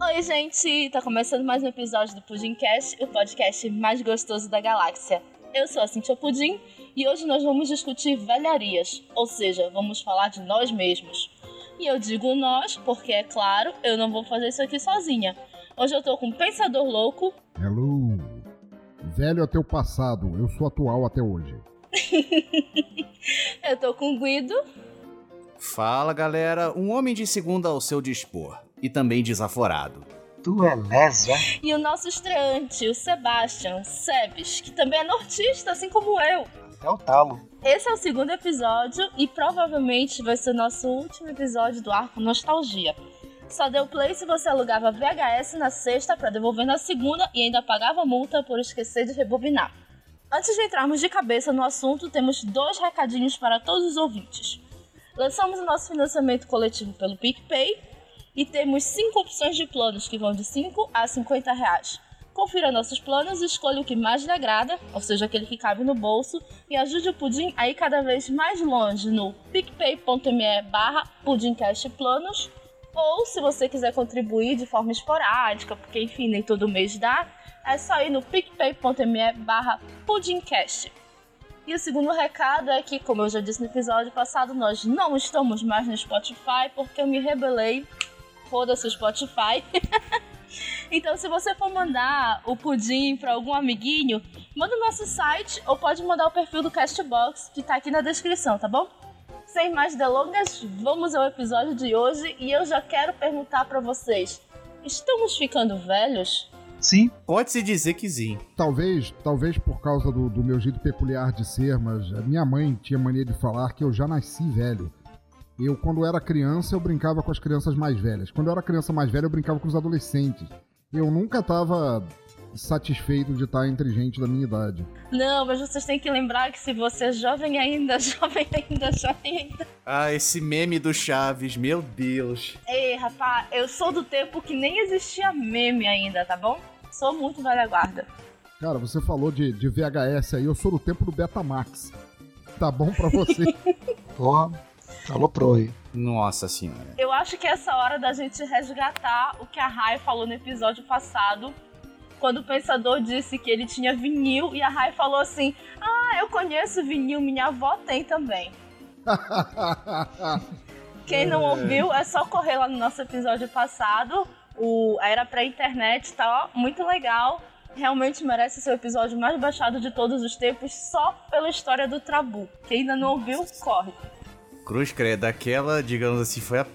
Oi, gente! Tá começando mais um episódio do Pudimcast, o podcast mais gostoso da galáxia. Eu sou a Cintia Pudim e hoje nós vamos discutir velharias, ou seja, vamos falar de nós mesmos. E eu digo nós porque, é claro, eu não vou fazer isso aqui sozinha. Hoje eu tô com um pensador louco. Hello! Velho é teu passado, eu sou atual até hoje. eu tô com o Guido. Fala galera, um homem de segunda ao seu dispor e também desaforado. Tu é lesa? E o nosso estreante, o Sebastian Sebes, que também é nortista, assim como eu. É o talo. Esse é o segundo episódio e provavelmente vai ser o nosso último episódio do arco Nostalgia. Só deu play se você alugava VHS na sexta para devolver na segunda e ainda pagava multa por esquecer de rebobinar. Antes de entrarmos de cabeça no assunto, temos dois recadinhos para todos os ouvintes. Lançamos o nosso financiamento coletivo pelo PicPay e temos cinco opções de planos que vão de 5 a 50 reais. Confira nossos planos escolha o que mais lhe agrada, ou seja, aquele que cabe no bolso, e ajude o Pudim a ir cada vez mais longe no picpay.me barra pudimcastplanos ou se você quiser contribuir de forma esporádica, porque enfim, nem todo mês dá, é só ir no picpay.me barra pudimcast. E o segundo recado é que, como eu já disse no episódio passado, nós não estamos mais no Spotify porque eu me rebelei foda-se o Spotify. então, se você for mandar o pudim para algum amiguinho, manda o nosso site ou pode mandar o perfil do Castbox que tá aqui na descrição, tá bom? Sem mais delongas, vamos ao episódio de hoje e eu já quero perguntar para vocês: estamos ficando velhos? Sim. Pode-se dizer que sim. Talvez, talvez por causa do, do meu jeito peculiar de ser, mas a minha mãe tinha mania de falar que eu já nasci velho. Eu, quando era criança, eu brincava com as crianças mais velhas. Quando eu era criança mais velha, eu brincava com os adolescentes. Eu nunca tava satisfeito de estar entre gente da minha idade. Não, mas vocês têm que lembrar que se você é jovem ainda, jovem ainda, jovem ainda. Ah, esse meme do Chaves, meu Deus. Ei, rapaz, eu sou do tempo que nem existia meme ainda, tá bom? Sou muito velha guarda. Cara, você falou de, de VHS aí, eu sou do tempo do Betamax. Tá bom pra você? Porra. Pro aí. Nossa senhora. Eu acho que é essa hora da gente resgatar o que a Rai falou no episódio passado, quando o pensador disse que ele tinha vinil e a Rai falou assim: Ah, eu conheço vinil, minha avó tem também. Quem não é. ouviu, é só correr lá no nosso episódio passado. O Era pra internet, tá ó, muito legal. Realmente merece ser o episódio mais baixado de todos os tempos, só pela história do Trabu. Quem ainda não ouviu, corre. Cruz Credo, aquela, digamos assim, foi a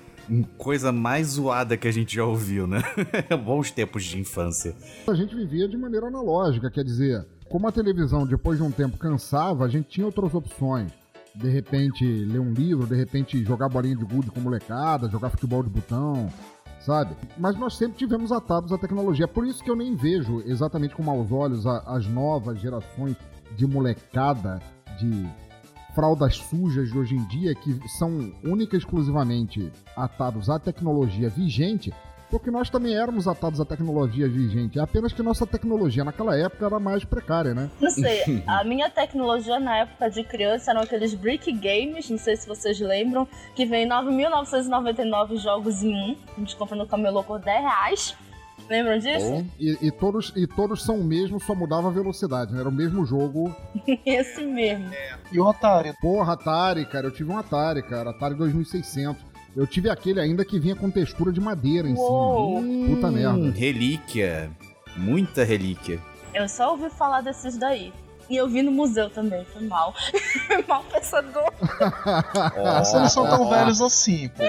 coisa mais zoada que a gente já ouviu, né? Bons tempos de infância. A gente vivia de maneira analógica, quer dizer, como a televisão depois de um tempo cansava, a gente tinha outras opções. De repente ler um livro, de repente jogar bolinha de gude com molecada, jogar futebol de botão, sabe? Mas nós sempre tivemos atados à tecnologia. Por isso que eu nem vejo exatamente com maus olhos as novas gerações de molecada de fraldas sujas de hoje em dia que são única e exclusivamente atados à tecnologia vigente, porque nós também éramos atados à tecnologia vigente. É apenas que nossa tecnologia naquela época era mais precária, né? Não sei, a minha tecnologia na época de criança eram aqueles Brick Games, não sei se vocês lembram, que vem 9.999 jogos em um. A gente compra no camelô por 10 reais. Lembram disso? E, e, todos, e todos são o mesmo, só mudava a velocidade, né? Era o mesmo jogo. Esse mesmo. É. E o Atari? Porra, Atari, cara. Eu tive um Atari, cara. Atari 2600. Eu tive aquele ainda que vinha com textura de madeira em Uou. cima. Hum, Puta merda. Relíquia. Muita relíquia. Eu só ouvi falar desses daí. E eu vi no museu também, foi mal. mal pensador. oh. Vocês não são tão velhos assim, pô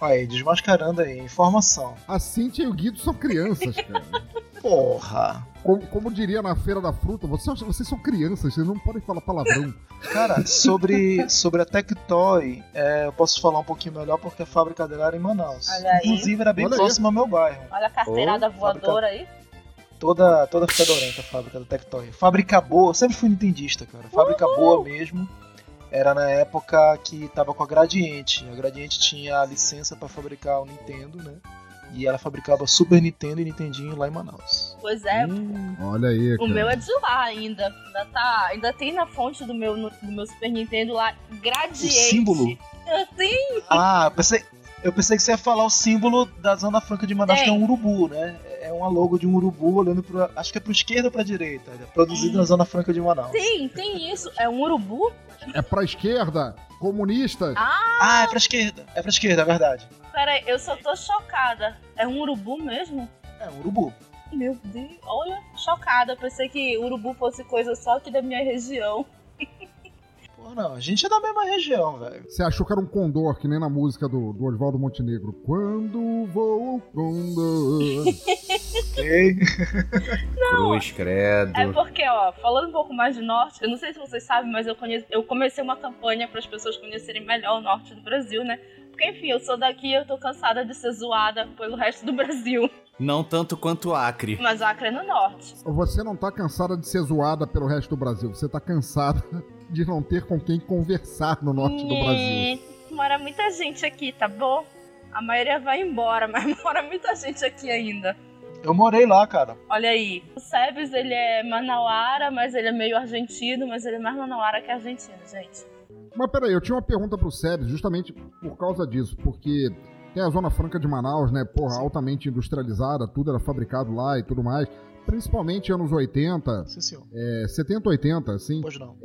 aí, desmascarando aí, informação. A Cintia e o Guido são crianças, cara. Porra. Como, como, diria na Feira da Fruta, vocês, vocês são crianças, vocês não podem falar palavrão. Cara, sobre, sobre a Tectoy, é, eu posso falar um pouquinho melhor porque a fábrica dela era em Manaus. Inclusive era bem Olha próximo aí. ao meu bairro. Olha a carteirada oh, voadora fábrica... aí toda, toda fedorenta a fábrica da Tectoy. Fábrica boa, eu sempre fui nintendista, cara. Fábrica Uhul. boa mesmo era na época que tava com a Gradiente. A Gradiente tinha a licença para fabricar o Nintendo, né? E ela fabricava Super Nintendo e Nintendinho lá em Manaus. Pois é. Hum, olha aí. Cara. O meu é de lá ainda. Ainda, tá, ainda tem na fonte do meu, no, do meu Super Nintendo lá Gradiente. O símbolo? Sim. Ah, pensei, Eu pensei que você ia falar o símbolo da Zona Franca de Manaus, Tem. que é um urubu, né? É uma logo de um urubu olhando pro. Acho que é pro esquerda ou pra direita. É produzido na Zona Franca de Manaus. Tem, tem isso. É um urubu? É pra esquerda, comunistas. Ah, Ah, é pra esquerda. É pra esquerda, é verdade. peraí, eu só tô chocada. É um urubu mesmo? É um urubu. Meu Deus, olha, chocada. Pensei que urubu fosse coisa só aqui da minha região. Não, a gente é da mesma região, velho. Você achou que era um condor, que nem na música do, do Oswaldo Montenegro. Quando voa o condor. Ok? Cruz, credo. É porque, ó, falando um pouco mais de norte, eu não sei se vocês sabem, mas eu, conheço, eu comecei uma campanha para as pessoas conhecerem melhor o norte do Brasil, né? Porque, enfim, eu sou daqui e eu tô cansada de ser zoada pelo resto do Brasil. Não tanto quanto o Acre. Mas Acre é no norte. Você não tá cansada de ser zoada pelo resto do Brasil. Você tá cansada de não ter com quem conversar no norte do Brasil. Mora muita gente aqui, tá bom? A maioria vai embora, mas mora muita gente aqui ainda. Eu morei lá, cara. Olha aí, o Sebes, ele é manauara, mas ele é meio argentino, mas ele é mais manauara que argentino, gente. Mas peraí, eu tinha uma pergunta pro Sebes justamente por causa disso, porque tem a Zona Franca de Manaus, né? Porra, altamente industrializada, tudo era fabricado lá e tudo mais. Principalmente anos 80, Sim, é, 70, 80, assim. Pois não.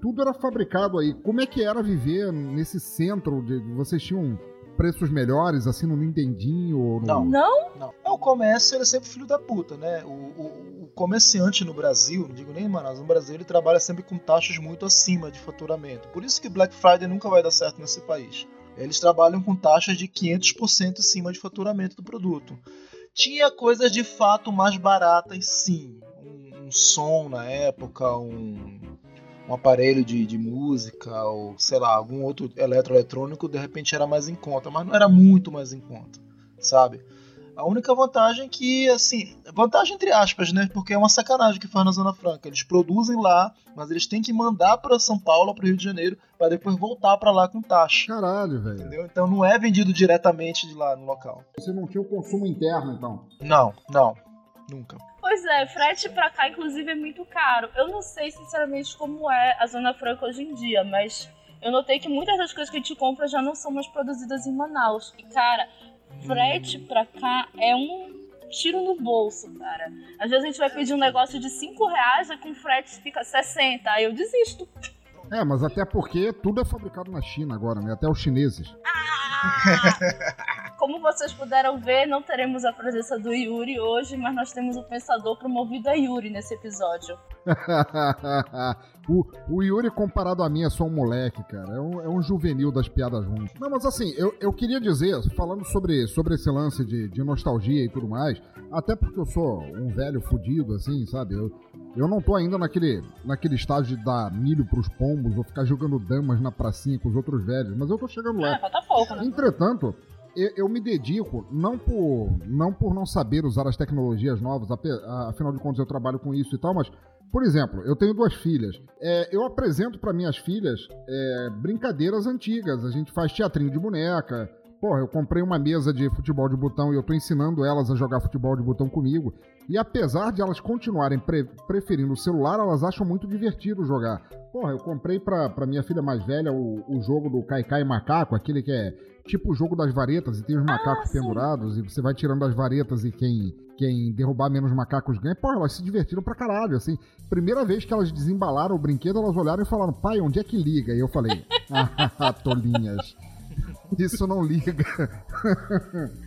Tudo era fabricado aí. Como é que era viver nesse centro? De, vocês tinham preços melhores, assim, no Nintendinho? Ou no... Não. Não? Não. É, o comércio ele é sempre filho da puta, né? O, o- o comerciante no Brasil, não digo nem em Manaus, no Brasil ele trabalha sempre com taxas muito acima de faturamento. Por isso que Black Friday nunca vai dar certo nesse país. Eles trabalham com taxas de 500% acima de faturamento do produto. Tinha coisas de fato mais baratas, sim. Um, um som na época, um, um aparelho de, de música, ou sei lá, algum outro eletroeletrônico, de repente era mais em conta, mas não era muito mais em conta, sabe? A única vantagem é que, assim, vantagem entre aspas, né? Porque é uma sacanagem que faz na Zona Franca. Eles produzem lá, mas eles têm que mandar para São Paulo, para o Rio de Janeiro, para depois voltar para lá com taxa. Caralho, velho. Entendeu? Então não é vendido diretamente de lá no local. Você não tinha o consumo interno, então. Não, não, nunca. Pois é, frete pra cá, inclusive, é muito caro. Eu não sei, sinceramente, como é a Zona Franca hoje em dia, mas eu notei que muitas das coisas que a gente compra já não são mais produzidas em Manaus. E, cara, frete pra cá é um tiro no bolso, cara. Às vezes a gente vai pedir um negócio de 5 reais e com frete fica 60, aí eu desisto. É, mas até porque tudo é fabricado na China agora, né? Até os chineses. Ah! Como vocês puderam ver, não teremos a presença do Yuri hoje, mas nós temos o pensador promovido a Yuri nesse episódio. o, o Yuri, comparado a mim, é só um moleque, cara. É um, é um juvenil das piadas ruins. Não, mas assim, eu, eu queria dizer, falando sobre, sobre esse lance de, de nostalgia e tudo mais, até porque eu sou um velho fudido, assim, sabe? Eu, eu não tô ainda naquele, naquele estágio de dar milho pros pombos ou ficar jogando damas na pracinha com os outros velhos, mas eu tô chegando lá. Ah, falta pouco, né? Entretanto, eu, eu me dedico não por, não por não saber usar as tecnologias novas, afinal de contas eu trabalho com isso e tal, mas, por exemplo, eu tenho duas filhas. É, eu apresento para minhas filhas é, brincadeiras antigas. A gente faz teatrinho de boneca. Porra, eu comprei uma mesa de futebol de botão e eu tô ensinando elas a jogar futebol de botão comigo. E apesar de elas continuarem pre- preferindo o celular, elas acham muito divertido jogar. Porra, eu comprei pra, pra minha filha mais velha o, o jogo do Kai Kai Macaco, aquele que é tipo o jogo das varetas e tem os macacos sim. pendurados e você vai tirando as varetas e quem, quem derrubar menos macacos ganha. Porra, elas se divertiram pra caralho, assim. Primeira vez que elas desembalaram o brinquedo, elas olharam e falaram, pai, onde é que liga? E eu falei, ah, tolinhas. Isso não liga.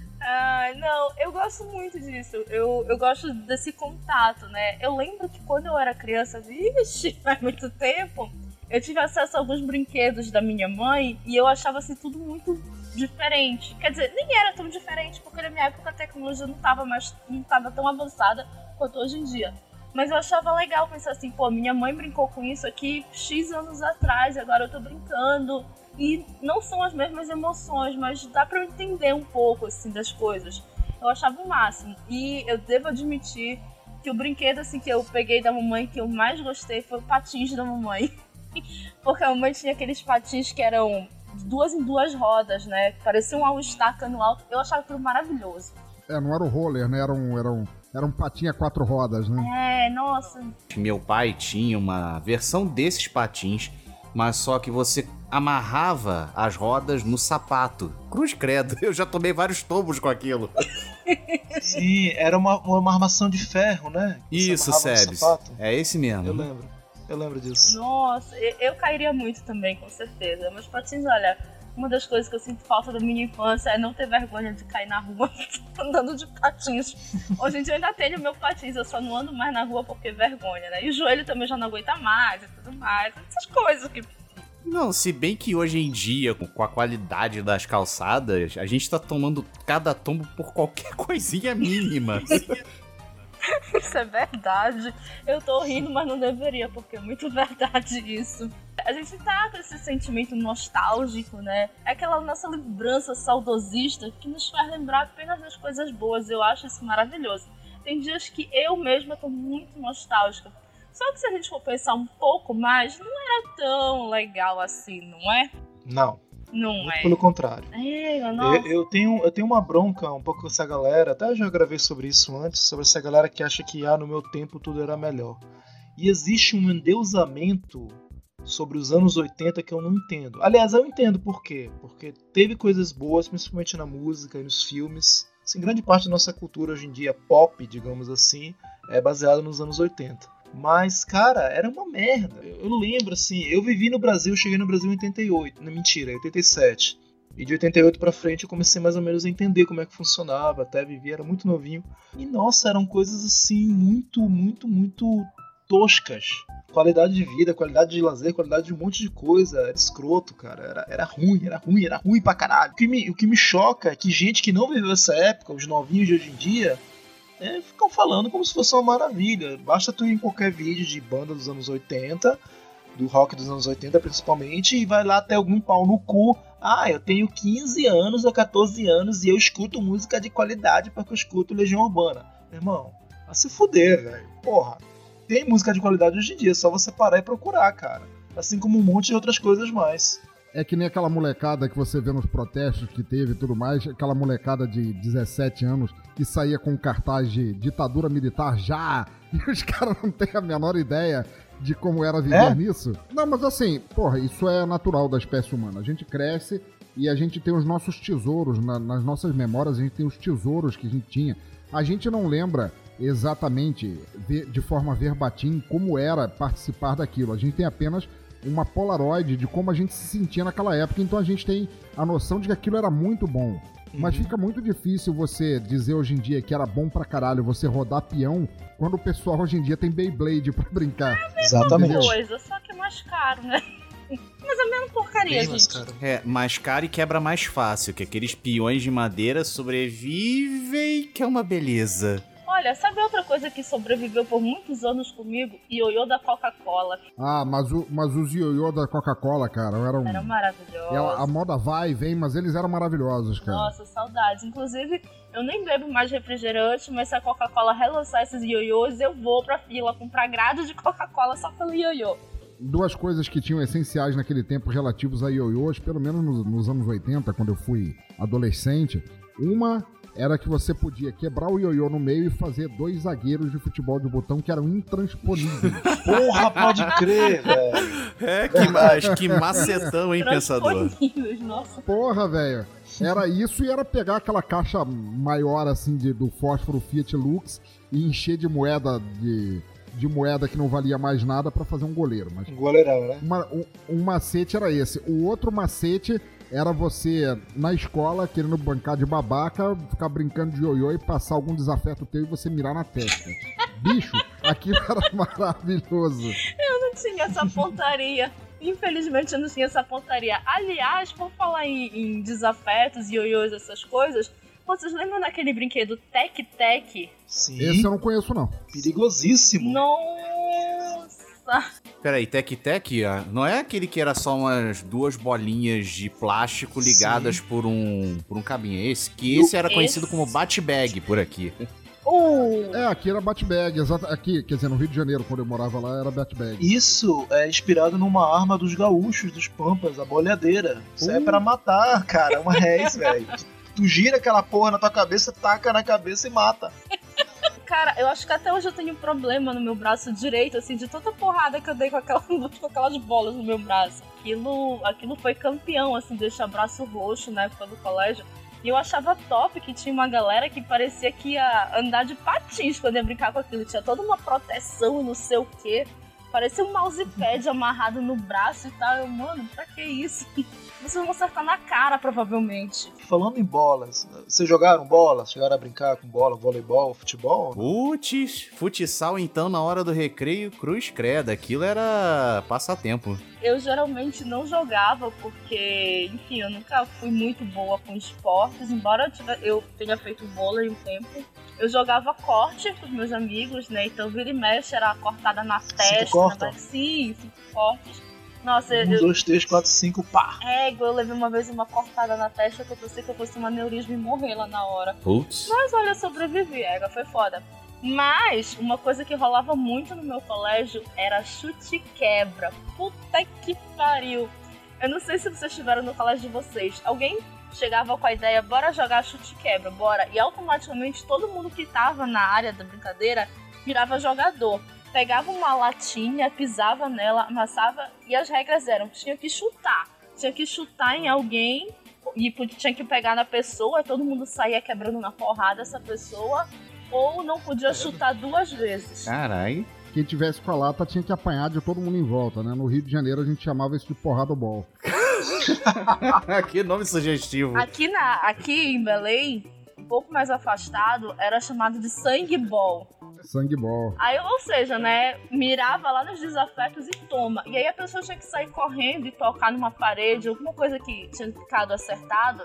Não, eu gosto muito disso. Eu, eu gosto desse contato, né? Eu lembro que quando eu era criança, vixe, faz muito tempo, eu tive acesso a alguns brinquedos da minha mãe e eu achava assim tudo muito diferente. Quer dizer, nem era tão diferente, porque na minha época a tecnologia não estava mais não tava tão avançada quanto hoje em dia. Mas eu achava legal pensar assim, pô, minha mãe brincou com isso aqui X anos atrás, agora eu tô brincando. E não são as mesmas emoções, mas dá pra eu entender um pouco, assim, das coisas. Eu achava o máximo. E eu devo admitir que o brinquedo, assim, que eu peguei da mamãe que eu mais gostei foi o patins da mamãe. Porque a mamãe tinha aqueles patins que eram duas em duas rodas, né? Parecia um all-star cano alto. Eu achava aquilo maravilhoso. É, não era o roller, né? Era um, era um, era um patinho a quatro rodas, né? É, nossa. Meu pai tinha uma versão desses patins mas só que você amarrava as rodas no sapato. Cruz credo, eu já tomei vários tombos com aquilo. Sim, era uma, uma armação de ferro, né? Que Isso, Sebes. É esse mesmo. Eu lembro. Eu lembro disso. Nossa, eu, eu cairia muito também, com certeza. Mas patins, olha, uma das coisas que eu sinto falta da minha infância é não ter vergonha de cair na rua andando de patins. Hoje em dia eu ainda tenho meu patins, eu só não ando mais na rua porque vergonha, né? E o joelho também já não aguenta mais e tudo mais. Essas coisas que Não, se bem que hoje em dia, com a qualidade das calçadas, a gente tá tomando cada tombo por qualquer coisinha mínima. Isso é verdade. Eu tô rindo, mas não deveria, porque é muito verdade isso. A gente tá com esse sentimento nostálgico, né? É aquela nossa lembrança saudosista que nos faz lembrar apenas das coisas boas. Eu acho isso maravilhoso. Tem dias que eu mesma tô muito nostálgica. Só que se a gente for pensar um pouco mais, não era tão legal assim, não é? Não, Não muito é. pelo contrário. É. Eu, eu tenho, eu tenho uma bronca um pouco com essa galera, até já gravei sobre isso antes, sobre essa galera que acha que ah, no meu tempo tudo era melhor. E existe um endeusamento sobre os anos 80 que eu não entendo. Aliás, eu entendo por quê. Porque teve coisas boas, principalmente na música e nos filmes. Assim, grande parte da nossa cultura hoje em dia, pop, digamos assim, é baseada nos anos 80. Mas, cara, era uma merda. Eu, lembro, assim, eu vivi no Brasil, cheguei no Brasil em 88. Não, mentira, 87. E de 88 pra frente eu comecei mais ou menos a entender como é que funcionava, até vivi, era muito novinho. E nossa, eram coisas assim muito, muito, muito toscas. Qualidade de vida, qualidade de lazer, qualidade de um monte de coisa. Era escroto, cara. Era, era ruim, era ruim, era ruim pra caralho. O que, me, o que me choca é que gente que não viveu essa época, os novinhos de hoje em dia, é, ficam falando como se fosse uma maravilha. Basta tu ir em qualquer vídeo de banda dos anos 80, do rock dos anos 80 principalmente, e vai lá ter algum pau no cu. Ah, eu tenho 15 anos ou 14 anos e eu escuto música de qualidade porque eu escuto Legião Urbana. Meu irmão, vai se fuder, velho. Porra, tem música de qualidade hoje em dia, é só você parar e procurar, cara. Assim como um monte de outras coisas mais. É que nem aquela molecada que você vê nos protestos que teve e tudo mais, aquela molecada de 17 anos que saía com cartaz de ditadura militar já, e os caras não têm a menor ideia de como era viver É? nisso. Não, mas assim, porra, isso é natural da espécie humana. A gente cresce e a gente tem os nossos tesouros, na- nas nossas memórias a gente tem os tesouros que a gente tinha. A gente não lembra exatamente, de forma verbatim, como era participar daquilo. A gente tem apenas uma polaroid de como a gente se sentia naquela época, então a gente tem a noção de que aquilo era muito bom. Mas Uhum. fica muito difícil você dizer hoje em dia que era bom pra caralho você rodar peão quando o pessoal hoje em dia tem Beyblade pra brincar. Exatamente. Entendeu? coisa, só que é mais caro, né? Mas é a mesma porcaria, Bem mais gente. caro. É, mais caro e quebra mais fácil, que aqueles peões de madeira sobrevivem, que é uma beleza. Olha, sabe outra coisa que sobreviveu por muitos anos comigo? Ioiô da Coca-Cola. Ah, mas, o, mas os ioiô da Coca-Cola, cara, eram. Era maravilhoso. ela- a moda vai e vem, mas eles eram maravilhosos, cara. Nossa, saudades. Inclusive, eu nem bebo mais refrigerante, mas se a Coca-Cola relançar esses ioiôs, eu vou pra fila comprar grade de Coca-Cola só pelo ioiô. Duas coisas que tinham essenciais naquele tempo relativos a ioiôs, pelo menos nos, nos anos 80, quando eu fui adolescente. Uma era que você podia quebrar o ioiô no meio e fazer dois zagueiros de futebol de botão que eram intransponíveis. Porra, pode crer, velho. É, que, mas que macetão, hein, pensador? Nossa. Porra, velho. Era isso e era pegar aquela caixa maior assim de, do fósforo Fiat Lux e encher de moeda de, de moeda que não valia mais nada pra fazer um goleiro. Mas Um goleirão, né? uma- um, um macete era esse. O outro macete era você, na escola, querendo bancar de babaca, ficar brincando de ioiô e passar algum desafeto teu e você mirar na testa. Bicho, aquilo era maravilhoso. não tinha essa pontaria. Infelizmente eu não tinha essa pontaria. Aliás, por falar em, em desafetos, ioiôs, essas coisas, vocês lembram daquele brinquedo Tec Tec? Sim. Esse eu não conheço, não. Perigosíssimo. Nossa! Peraí, Tec Tec, ah, não é aquele que era só umas duas bolinhas de plástico ligadas por um, por um cabinho? É esse? Que esse era conhecido Esse- como bat-bag por aqui. Uh, É, aqui era Batbag, exato. Aqui, quer dizer, no Rio de Janeiro, quando eu morava lá, era Batbag. Isso é inspirado numa arma dos gaúchos, dos pampas, a boleadeira. Isso é Uh. pra matar, cara. É uma rez, velho. Tu gira aquela porra na tua cabeça, taca na cabeça e mata. Cara, eu acho que até hoje eu tenho um problema no meu braço direito, assim, de tanta porrada que eu dei com, aquela, com aquelas bolas no meu braço. Aquilo, aquilo foi campeão, assim, deixar braço roxo na época do colégio. E eu achava top que tinha uma galera que parecia que ia andar de patins quando ia brincar com aquilo. Tinha toda uma proteção e não sei o quê. Parecia um mousepad amarrado no braço e tal. Eu, mano, pra que isso? Vocês vão acertar na cara, provavelmente. Falando em bolas, vocês jogaram bola? Chegaram a brincar com bola, voleibol, futebol? Putz, futsal então na hora do recreio, cruz creda. Aquilo era passatempo. Eu geralmente não jogava porque, enfim, eu nunca fui muito boa com esportes, embora eu, tivesse, eu tenha feito vôlei um tempo. Eu jogava corte com os meus amigos, né? Então vira e mexe era cortada na testa, na... sim, cinco cortes. Nossa, um, eu. dois, três, quatro, cinco, pá! É, igual eu levei uma vez uma cortada na testa que eu pensei que eu fosse um aneurisma e morrer lá na hora. Putz. Mas olha, eu sobrevivi, Ega, foi foda. Mas uma coisa que rolava muito no meu colégio era chute quebra. Puta que pariu. Eu não sei se vocês estiveram no colégio de vocês. Alguém chegava com a ideia, bora jogar chute quebra, bora. E automaticamente todo mundo que tava na área da brincadeira virava jogador pegava uma latinha, pisava nela, amassava e as regras eram: tinha que chutar. Tinha que chutar em alguém e tinha que pegar na pessoa, todo mundo saía quebrando na porrada essa pessoa, ou não podia chutar duas vezes. Carai. Quem tivesse com a lata tinha que apanhar de todo mundo em volta, né? No Rio de Janeiro a gente chamava isso de porrada bol. que nome sugestivo. Aqui, na, aqui em Belém, um pouco mais afastado, era chamado de sangue bol. Sangue bol. Aí, ou seja, né, mirava lá nos desafetos e toma. E aí a pessoa tinha que sair correndo e tocar numa parede, alguma coisa que tinha ficado acertado,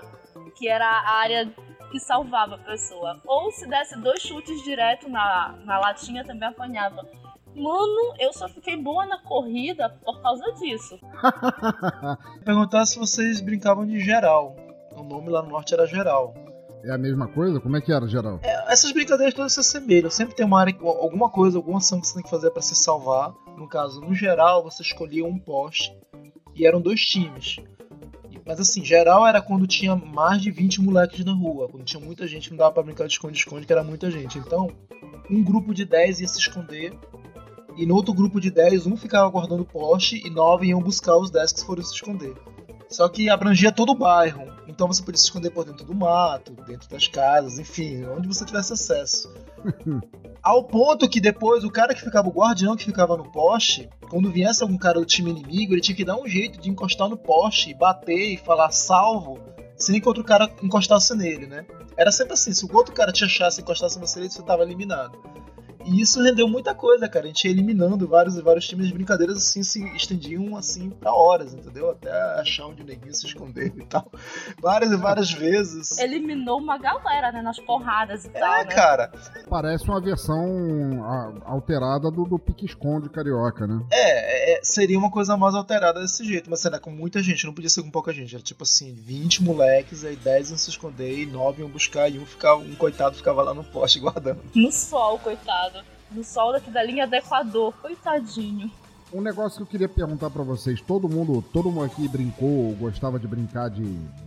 que era a área que salvava a pessoa. Ou se desse dois chutes direto na, na latinha, também apanhava. Mano, eu só fiquei boa na corrida por causa disso. Perguntar se vocês brincavam de geral. O nome lá no norte era geral. É a mesma coisa? Como é que era, geral? É, essas brincadeiras todas se assemelham. Sempre tem uma área, alguma coisa, alguma ação que você tem que fazer para se salvar. No caso, no geral, você escolhia um poste e eram dois times. Mas assim, geral era quando tinha mais de 20 moleques na rua. Quando tinha muita gente, não dava pra brincar de esconde-esconde, que era muita gente. Então, um grupo de 10 ia se esconder. E no outro grupo de 10, um ficava guardando o poste e 9 iam buscar os 10 que foram se esconder. Só que abrangia todo o bairro. Então você podia se esconder por dentro do mato, dentro das casas, enfim, onde você tivesse acesso. Ao ponto que depois o cara que ficava, o guardião que ficava no poste, quando viesse algum cara do time inimigo, ele tinha que dar um jeito de encostar no poste, bater e falar salvo, sem que outro cara encostasse nele, né? Era sempre assim, se o outro cara te achasse e encostasse você, você estava eliminado. E isso rendeu muita coisa, cara. A gente ia eliminando vários vários times de brincadeiras assim, se estendiam assim pra horas, entendeu? Até achar onde o neguinho se esconder e tal. Várias e várias vezes. Eliminou uma galera, né? Nas porradas e é, tal. É, né? cara. Parece uma versão alterada do, do pique-esconde carioca, né? É, é, seria uma coisa mais alterada desse jeito. Mas será com muita gente, não podia ser com pouca gente. Era tipo assim, 20 moleques, aí 10 iam se esconder e 9 iam buscar e um, ficava, um coitado ficava lá no poste guardando. No sol, coitado no sol daqui da linha do Equador. Coitadinho. Um negócio que eu queria perguntar para vocês, todo mundo, todo mundo aqui brincou, gostava de brincar de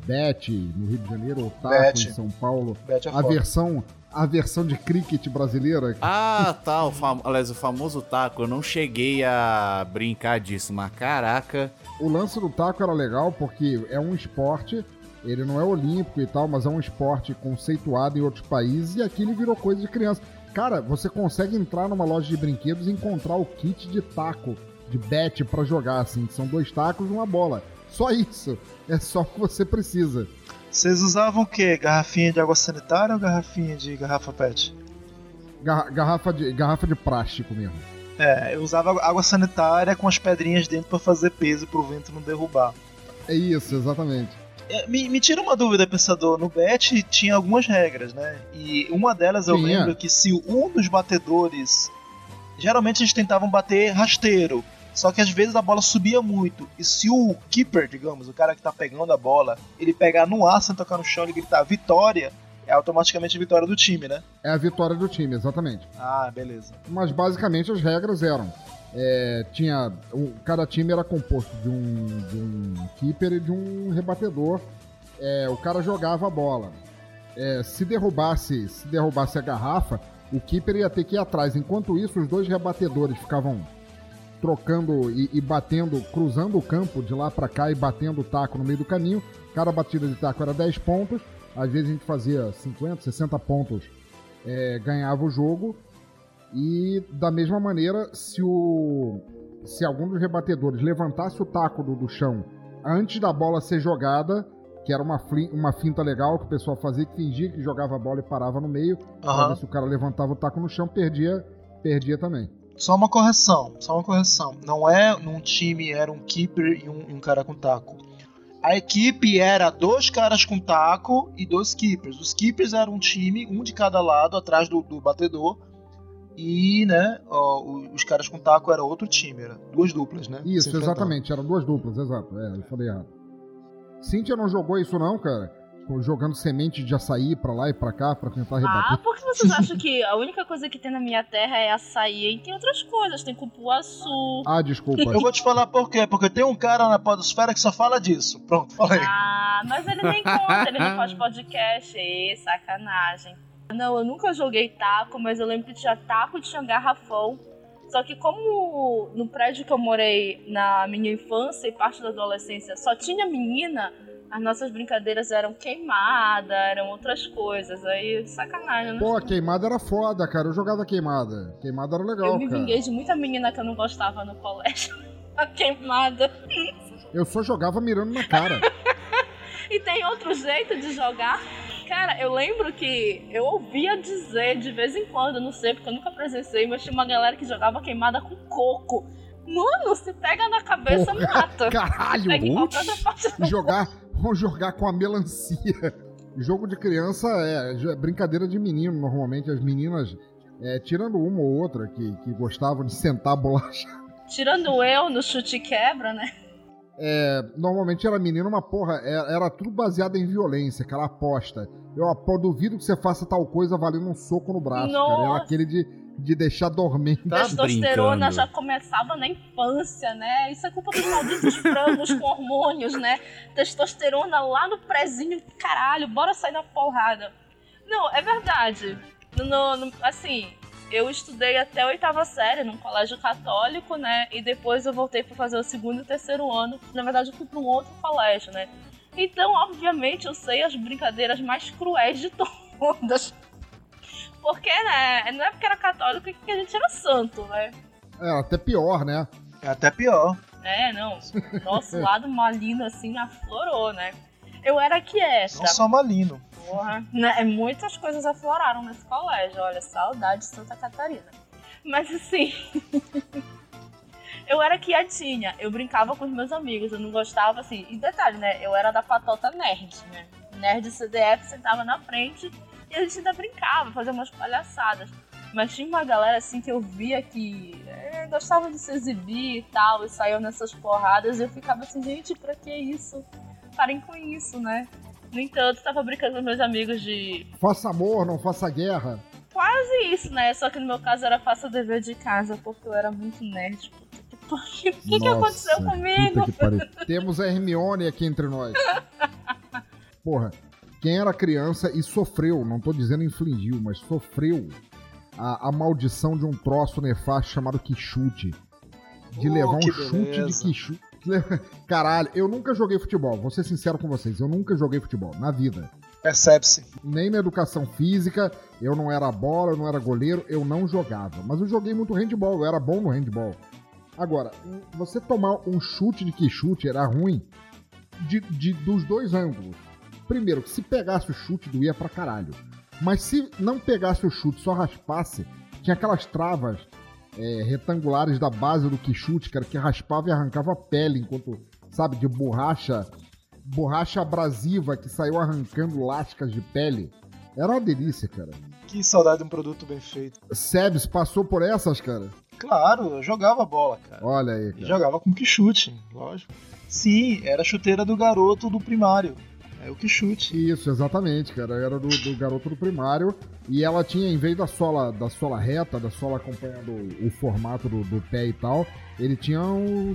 bet no Rio de Janeiro, ou taco em São Paulo. Bet é a versão a versão de cricket brasileira. Ah, tá, o fam... aliás, o famoso taco, eu não cheguei a brincar disso, mas caraca. O lance do taco era legal porque é um esporte ele não é olímpico e tal, mas é um esporte conceituado em outros países e aqui ele virou coisa de criança. Cara, você consegue entrar numa loja de brinquedos e encontrar o kit de taco, de bet para jogar, assim. São dois tacos e uma bola. Só isso. É só o que você precisa. Vocês usavam o quê? Garrafinha de água sanitária ou garrafinha de garrafa PET? garrafa, de, garrafa de plástico mesmo. É, eu usava água sanitária com as pedrinhas dentro para fazer peso pro vento não derrubar. É isso, exatamente. É, me, me, tira uma dúvida, pensador. No bet tinha algumas regras, né? E uma delas eu tinha. lembro que se um dos batedores. Geralmente eles tentavam bater rasteiro. Só que às vezes a bola subia muito. E se o keeper, digamos, o cara que tá pegando a bola, ele pegar no ar sem tocar no chão e gritar vitória, é automaticamente a vitória do time, né? É a vitória do time, exatamente. Ah, beleza. Mas basicamente as regras eram é, tinha. Cada time era composto de um, de um keeper e de um rebatedor. É, o cara jogava a bola. É, se derrubasse, se derrubasse a garrafa, o keeper ia ter que ir atrás. Enquanto isso, os dois rebatedores ficavam trocando e, e batendo, cruzando o campo de lá para cá e batendo o taco no meio do caminho. Cada batida de taco era 10 pontos. Às vezes a gente fazia 50, 60 pontos, é, ganhava o jogo. E da mesma maneira, se o se algum dos rebatedores levantasse o taco do, do chão antes da bola ser jogada, que era uma, uma finta legal que o pessoal fazia, que fingia que jogava a bola e parava no meio, uhum. se o cara levantava o taco no chão, perdia, perdia também. Só uma correção, só uma correção. Não é num time era um keeper e um, um cara com taco. A equipe era dois caras com taco e dois keepers. Os keepers eram um time, um de cada lado, atrás do, do batedor. E, né, ó, os caras com taco era outro time, era duas duplas, né? Isso, exatamente, eram duas duplas, exato. É, eu falei errado. Cíntia não jogou isso não, cara? jogando semente de açaí pra lá e pra cá pra tentar rebater. Ah, por que vocês acham que a única coisa que tem na minha terra é açaí? E tem outras coisas, tem cupuaçu. Ah, desculpa. Eu vou te falar por quê. Porque tem um cara na podosfera que só fala disso. Pronto, falei. Ah, mas ele nem conta, ele não faz podcast. Ê, sacanagem. Não, eu nunca joguei taco, mas eu lembro que tinha taco e tinha garrafão. Só que como no prédio que eu morei na minha infância e parte da adolescência só tinha menina, as nossas brincadeiras eram queimada, eram outras coisas. Aí, sacanagem, né? Pô, queimada era foda, cara. Eu jogava queimada. Queimada era legal, Eu me cara. vinguei de muita menina que eu não gostava no colégio. A queimada. Eu só jogava mirando na cara. e tem outro jeito de jogar. Cara, eu lembro que eu ouvia dizer de vez em quando, não sei, porque eu nunca presenciei, mas tinha uma galera que jogava queimada com coco. Mano, se pega na cabeça, Porra, mata. Caralho, jogar, vamos jogar com a melancia. Jogo de criança é, é brincadeira de menino, normalmente. As meninas, é, tirando uma ou outra que, que gostavam de sentar a bolacha. Tirando eu no chute quebra, né? É, normalmente era menino, uma porra, era, é, era, tudo baseado em violência, aquela aposta. Eu apo, duvido que você faça tal coisa valendo um soco no braço, Nossa. cara. Era aquele de de deixar dormente. Tá Testosterona brincando. já começava na infância, né? Isso é culpa dos malditos frangos com hormônios, né? Testosterona lá no prezinho, caralho, bora sair na porrada. Não, é verdade. No, no, assim, eu estudei até a oitava série num colégio católico, né? E depois eu voltei para fazer o segundo e terceiro ano. Na verdade, eu fui para um outro colégio, né? Então, obviamente, eu sei as brincadeiras mais cruéis de todas. Porque, né? Não é porque era católico que a gente era santo, né? É, até pior, né? É até pior. É, não. Nosso lado malino, assim, aflorou, né? Eu era quieta. Não só malino. Porra. Né? Muitas coisas afloraram nesse colégio. Olha, saudade de Santa Catarina. Mas, assim... eu era quietinha. Eu brincava com os meus amigos. Eu não gostava, assim... E detalhe, né? Eu era da patota nerd, né? Nerd CDF sentava na frente e a gente ainda brincava, fazia umas palhaçadas. Mas tinha uma galera assim que eu via que é, gostava de se exibir e tal, e saiu nessas porradas, e eu ficava assim, gente, pra que isso? Parem com isso, né? No entanto, tava brincando com meus amigos de. Faça amor, não faça guerra. Quase isso, né? Só que no meu caso era faça dever de casa, porque eu era muito nerd. O que, que, que aconteceu comigo? Que Temos a Hermione aqui entre nós. Porra, quem era criança e sofreu, não tô dizendo infligiu, mas sofreu a, a maldição de um troço nefasto chamado quichute. De oh, levar um chute beleza. de quichute. Caralho, eu nunca joguei futebol, vou ser sincero com vocês, eu nunca joguei futebol, na vida. Percebe-se. Nem na educação física, eu não era bola, eu não era goleiro, eu não jogava. Mas eu joguei muito handball, eu era bom no handball. Agora, você tomar um chute de que chute era ruim de, de, dos dois ângulos. Primeiro, se pegasse o chute, doía pra caralho. Mas se não pegasse o chute, só raspasse, tinha aquelas travas é, retangulares da base do que chute, cara, que raspava e arrancava a pele, enquanto, sabe, de borracha, borracha abrasiva que saiu arrancando lascas de pele. Era uma delícia, cara. Que saudade de um produto bem feito. Sebes passou por essas, cara? Claro, eu jogava bola, cara. Olha aí, cara. jogava com que chute, lógico. Sim, era a chuteira do garoto do primário. É o que chute. Isso, exatamente, cara. Era do, do, garoto do primário. E ela tinha, em vez da sola, da sola reta, da sola acompanhando o, o formato do, do, pé e tal, ele tinha um.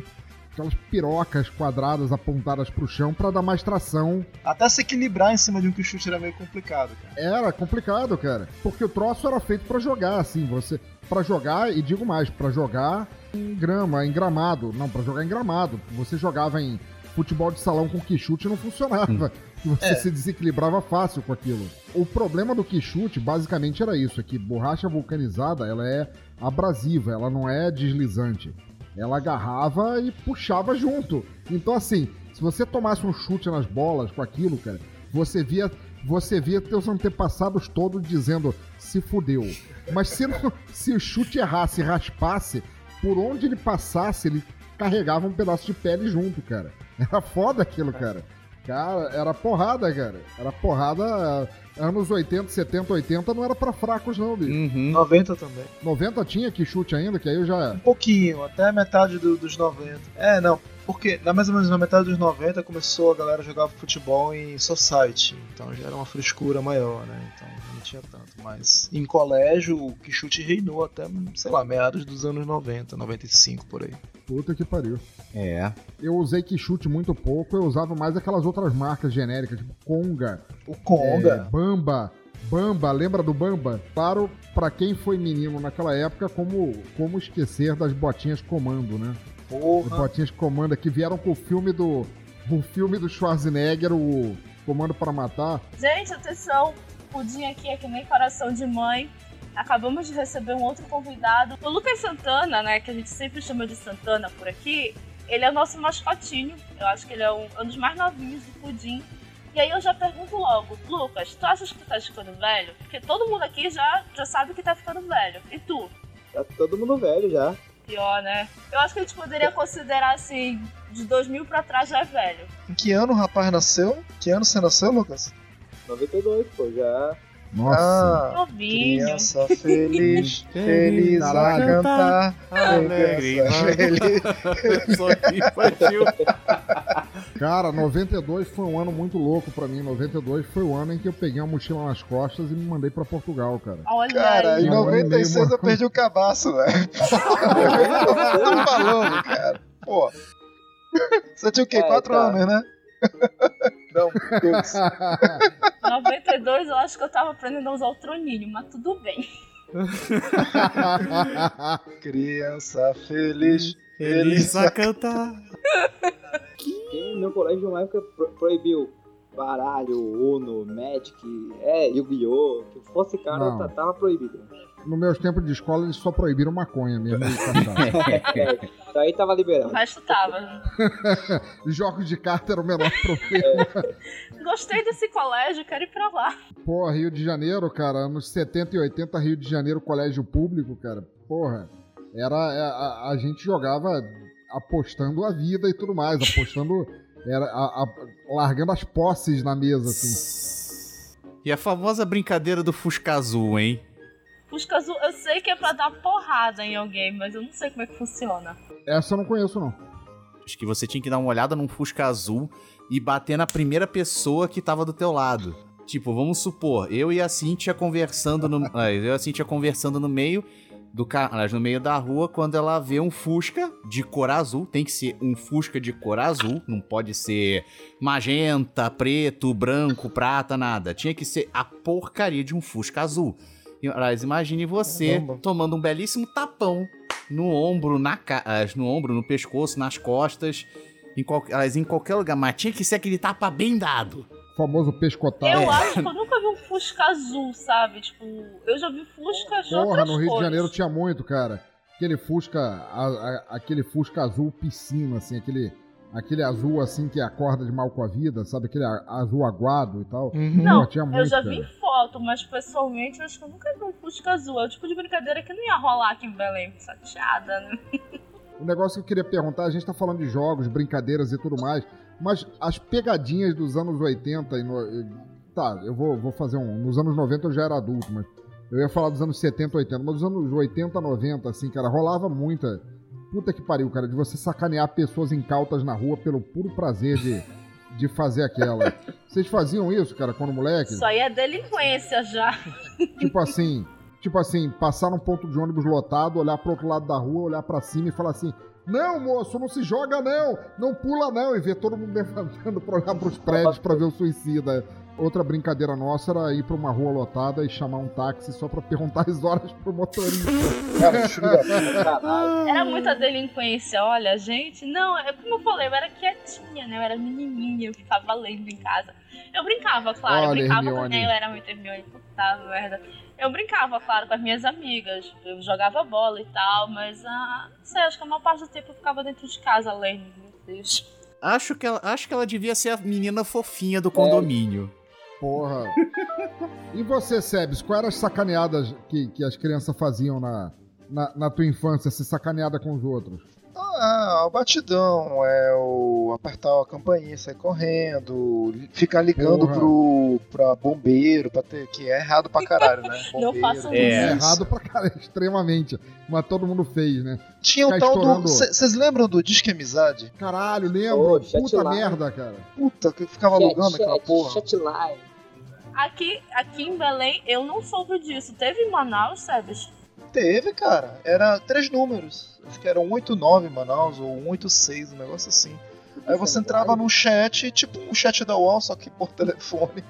aquelas pirocas quadradas apontadas pro chão pra dar mais tração. Até se equilibrar em cima de um que chute era meio complicado, cara. Era complicado, cara. Porque o troço era feito pra jogar, assim, você. Pra jogar, e digo mais, pra jogar em grama, em gramado. Não, pra jogar em gramado. Você jogava em futebol de salão com quichute não funcionava. Você É. se desequilibrava fácil com aquilo. O problema do quichute, basicamente, era isso: é que borracha vulcanizada ela é abrasiva, ela não é deslizante. Ela agarrava e puxava junto. Então, assim, se você tomasse um chute nas bolas com aquilo, cara, você via. Você via teus antepassados todos dizendo se fudeu. Mas se, não- se o chute errasse e raspasse, por onde ele passasse, ele carregava um pedaço de pele junto, cara. Era foda aquilo, cara. Cara, era porrada, cara. Era porrada. Anos 80, 70, 80 não era pra fracos, não, bicho. Uhum. 90 também. 90 tinha que chute ainda, que aí eu já. Um pouquinho, até metade do- dos 90. É, não, porque na mais ou menos na metade dos 90 começou a galera jogar futebol em society, então já era uma frescura maior, né? Então não tinha tanto. Mas em colégio o que chute reinou até, sei lá, meados dos anos 90, 95 por aí. Puta que pariu. É. Eu usei que chute muito pouco, eu usava mais aquelas outras marcas genéricas, tipo Conga, O é, Conga, Bamba. Bamba, lembra do Bamba? Para, o- pra quem foi menino naquela época, como, como esquecer das botinhas comando, né? Porra. botinhas comando que vieram com o filme do. O filme do Schwarzenegger, o Comando para Matar. Gente, atenção. Pudim aqui é que nem coração de mãe. Acabamos de receber um outro convidado. O Lucas Santana, né? Que a gente sempre chama de Santana por aqui. Ele é o nosso mascotinho. Eu acho que ele é um, um dos mais novinhos do Pudim. E aí eu já pergunto logo, Lucas, tu achas que tu tá ficando velho? Porque todo mundo aqui já, já sabe que tá ficando velho. E tu? Tá todo mundo velho já. Pior, né? Eu acho que a gente poderia considerar assim, de 2000 pra trás já é velho. Em que ano o rapaz nasceu? Que ano você nasceu, Lucas? 92, pô, já. Nossa. Ah, criança feliz, feliz a cantar. Alegre, Criança feliz. Sorri infantil. Cara, 92 foi um ano muito louco pra mim. 92 foi o ano em que eu peguei uma mochila nas costas e me mandei pra Portugal, cara. Olha Cara, aí. em Um ano e meio 96 eu perdi o cabaço, velho. Eu tô falando, cara. Pô. Você tinha o quê? É, Quatro tá. anos, né? Não, dois. 92 eu acho que eu tava aprendendo a usar o troninho, mas tudo bem. Criança feliz. Feliz a cantar. Quem no meu colégio, uma época, pro- proibiu baralho, Uno, Magic, é, Yu-Gi-Oh! Que fosse cara, Não. tá- tava proibido. Nos meus tempos de escola, eles só proibiram maconha mesmo. e. É, isso aí tava O liberado. resto tava. Jogos de carta era o menor problema. Gostei desse colégio, quero ir pra lá. Pô, Rio de Janeiro, cara, anos 70 e 80, Rio de Janeiro, colégio público, cara. Porra, era. A, a- a gente jogava apostando a vida e tudo mais, apostando. Era a- a- largando as posses na mesa, assim. E a famosa brincadeira do Fusca Azul, hein? Fusca Azul, eu sei que é pra dar porrada em alguém, mas eu não sei como é que funciona. Essa eu não conheço, não. Acho que você tinha que dar uma olhada num Fusca Azul e bater na primeira pessoa que tava do teu lado. Tipo, vamos supor, eu e a Cintia conversando no. ah, eu e a Cintia conversando no meio do ca- aliás, no meio da rua, quando ela vê um Fusca de cor azul. Tem que ser um Fusca de cor azul. Não pode ser magenta, preto, branco, prata, nada. Tinha que ser a porcaria de um Fusca azul. Aliás, imagine você Caramba. tomando um belíssimo tapão no ombro, na ca... no ombro, no pescoço, nas costas, em, qual... em qualquer lugar. Mas tinha que ser aquele tapa bem dado. O famoso pescotado. Eu acho que eu nunca vi um Fusca azul, sabe? Tipo, eu já vi Fusca de Porra, outras no Rio de cores. Janeiro tinha muito, cara. Aquele Fusca, a- a- aquele Fusca azul piscina, assim, aquele, aquele azul assim que acorda de mal com a vida, sabe? Aquele a- azul aguado e tal. Não, Pô, tinha muito, eu já cara. vi em foto, mas pessoalmente eu acho que eu nunca vi um Fusca azul. É o tipo de brincadeira que não ia rolar aqui em Belém. Chateada, né? O negócio que eu queria perguntar, a gente tá falando de jogos, brincadeiras e tudo mais, mas as pegadinhas dos anos 80 e no- Tá, eu vou, vou fazer um. Nos anos 90 eu já era adulto, mas. Eu ia falar dos anos 70, 80, mas dos anos 80, 90, assim, cara, rolava muita. Puta que pariu, cara, de você sacanear pessoas incautas na rua pelo puro prazer de, de fazer aquela. Vocês faziam isso, cara, quando moleque? Isso aí é delinquência já. Tipo assim, tipo assim, passar num ponto de ônibus lotado, olhar pro outro lado da rua, olhar pra cima e falar assim: Não, moço, não se joga não, não pula não. E vê todo mundo levantando pra olhar pros prédios pra ver o suicida. Outra brincadeira nossa era ir pra uma rua lotada e chamar um táxi só pra perguntar as horas pro motorista. Era muita delinquência, olha, gente. Não, é como eu falei, eu era quietinha, né? Eu era menininha, eu ficava lendo em casa. Eu brincava, claro, eu Olha, brincava Hermione. também, eu era muito Hermione, puta merda. Eu brincava, claro, com as minhas amigas. Eu jogava bola e tal, mas ah, não sei, acho que a maior parte do tempo eu ficava dentro de casa lendo, meu Deus. Acho que, ela, acho que ela devia ser a menina fofinha do condomínio. Porra. E você, Sebes, quais eram as sacaneadas que, que as crianças faziam na, na, na tua infância, se sacaneada com os outros? Ah, o batidão, é o apertar a campainha, sair correndo, ficar ligando Porra. pro pra bombeiro, pra ter, que é errado pra caralho, né? Não Bombeiro, façam É. É isso. errado pra caralho, extremamente. Mas todo mundo fez, né? Tinha o tal do. Vocês lembram do Disque Amizade? Caralho, lembro. Ô, Puta chatline. merda, cara. Puta, que ficava alugando aquela porra. Chatline. Aqui, aqui em Belém, eu não soube disso. Teve em Manaus, Sebes? Teve, cara. Era três números. Acho que era 189 em Manaus ou 186, um negócio assim. Aí você entrava num chat, tipo um chat da UOL, só que por telefone.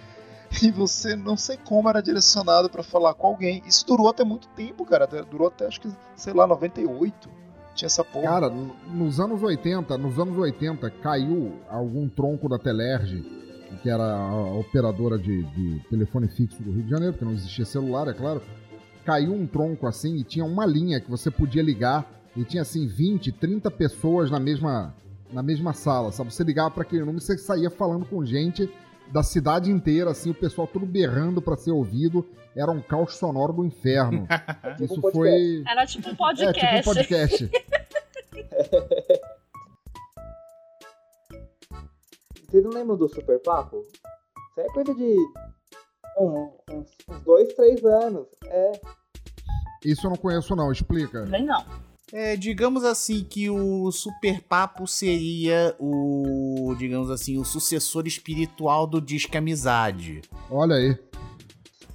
E você, não sei como, era direcionado pra falar com alguém. Isso durou até muito tempo, cara. Durou até, acho que, sei lá, 98. Tinha essa porra. Cara, nos anos 80, nos anos 80, caiu algum tronco da Telerge, que era a operadora de, de telefone fixo do Rio de Janeiro, porque não existia celular, é claro. Caiu um tronco assim e tinha uma linha que você podia ligar e tinha assim 20, 30 pessoas na mesma na mesma sala, sabe? Você ligava para aquele número e você saía falando com gente da cidade inteira, assim, o pessoal todo berrando para ser ouvido. Era um caos sonoro do inferno. Tipo Isso um foi Era tipo um é, podcast. tipo um podcast. Vocês não lembram do Super Papo? Isso é coisa de um- uns, uns dois, três anos. É. Isso eu não conheço não, explica. Bem, não. É, digamos assim que o Super Papo seria o, digamos assim, o sucessor espiritual do Disque Amizade. Olha aí.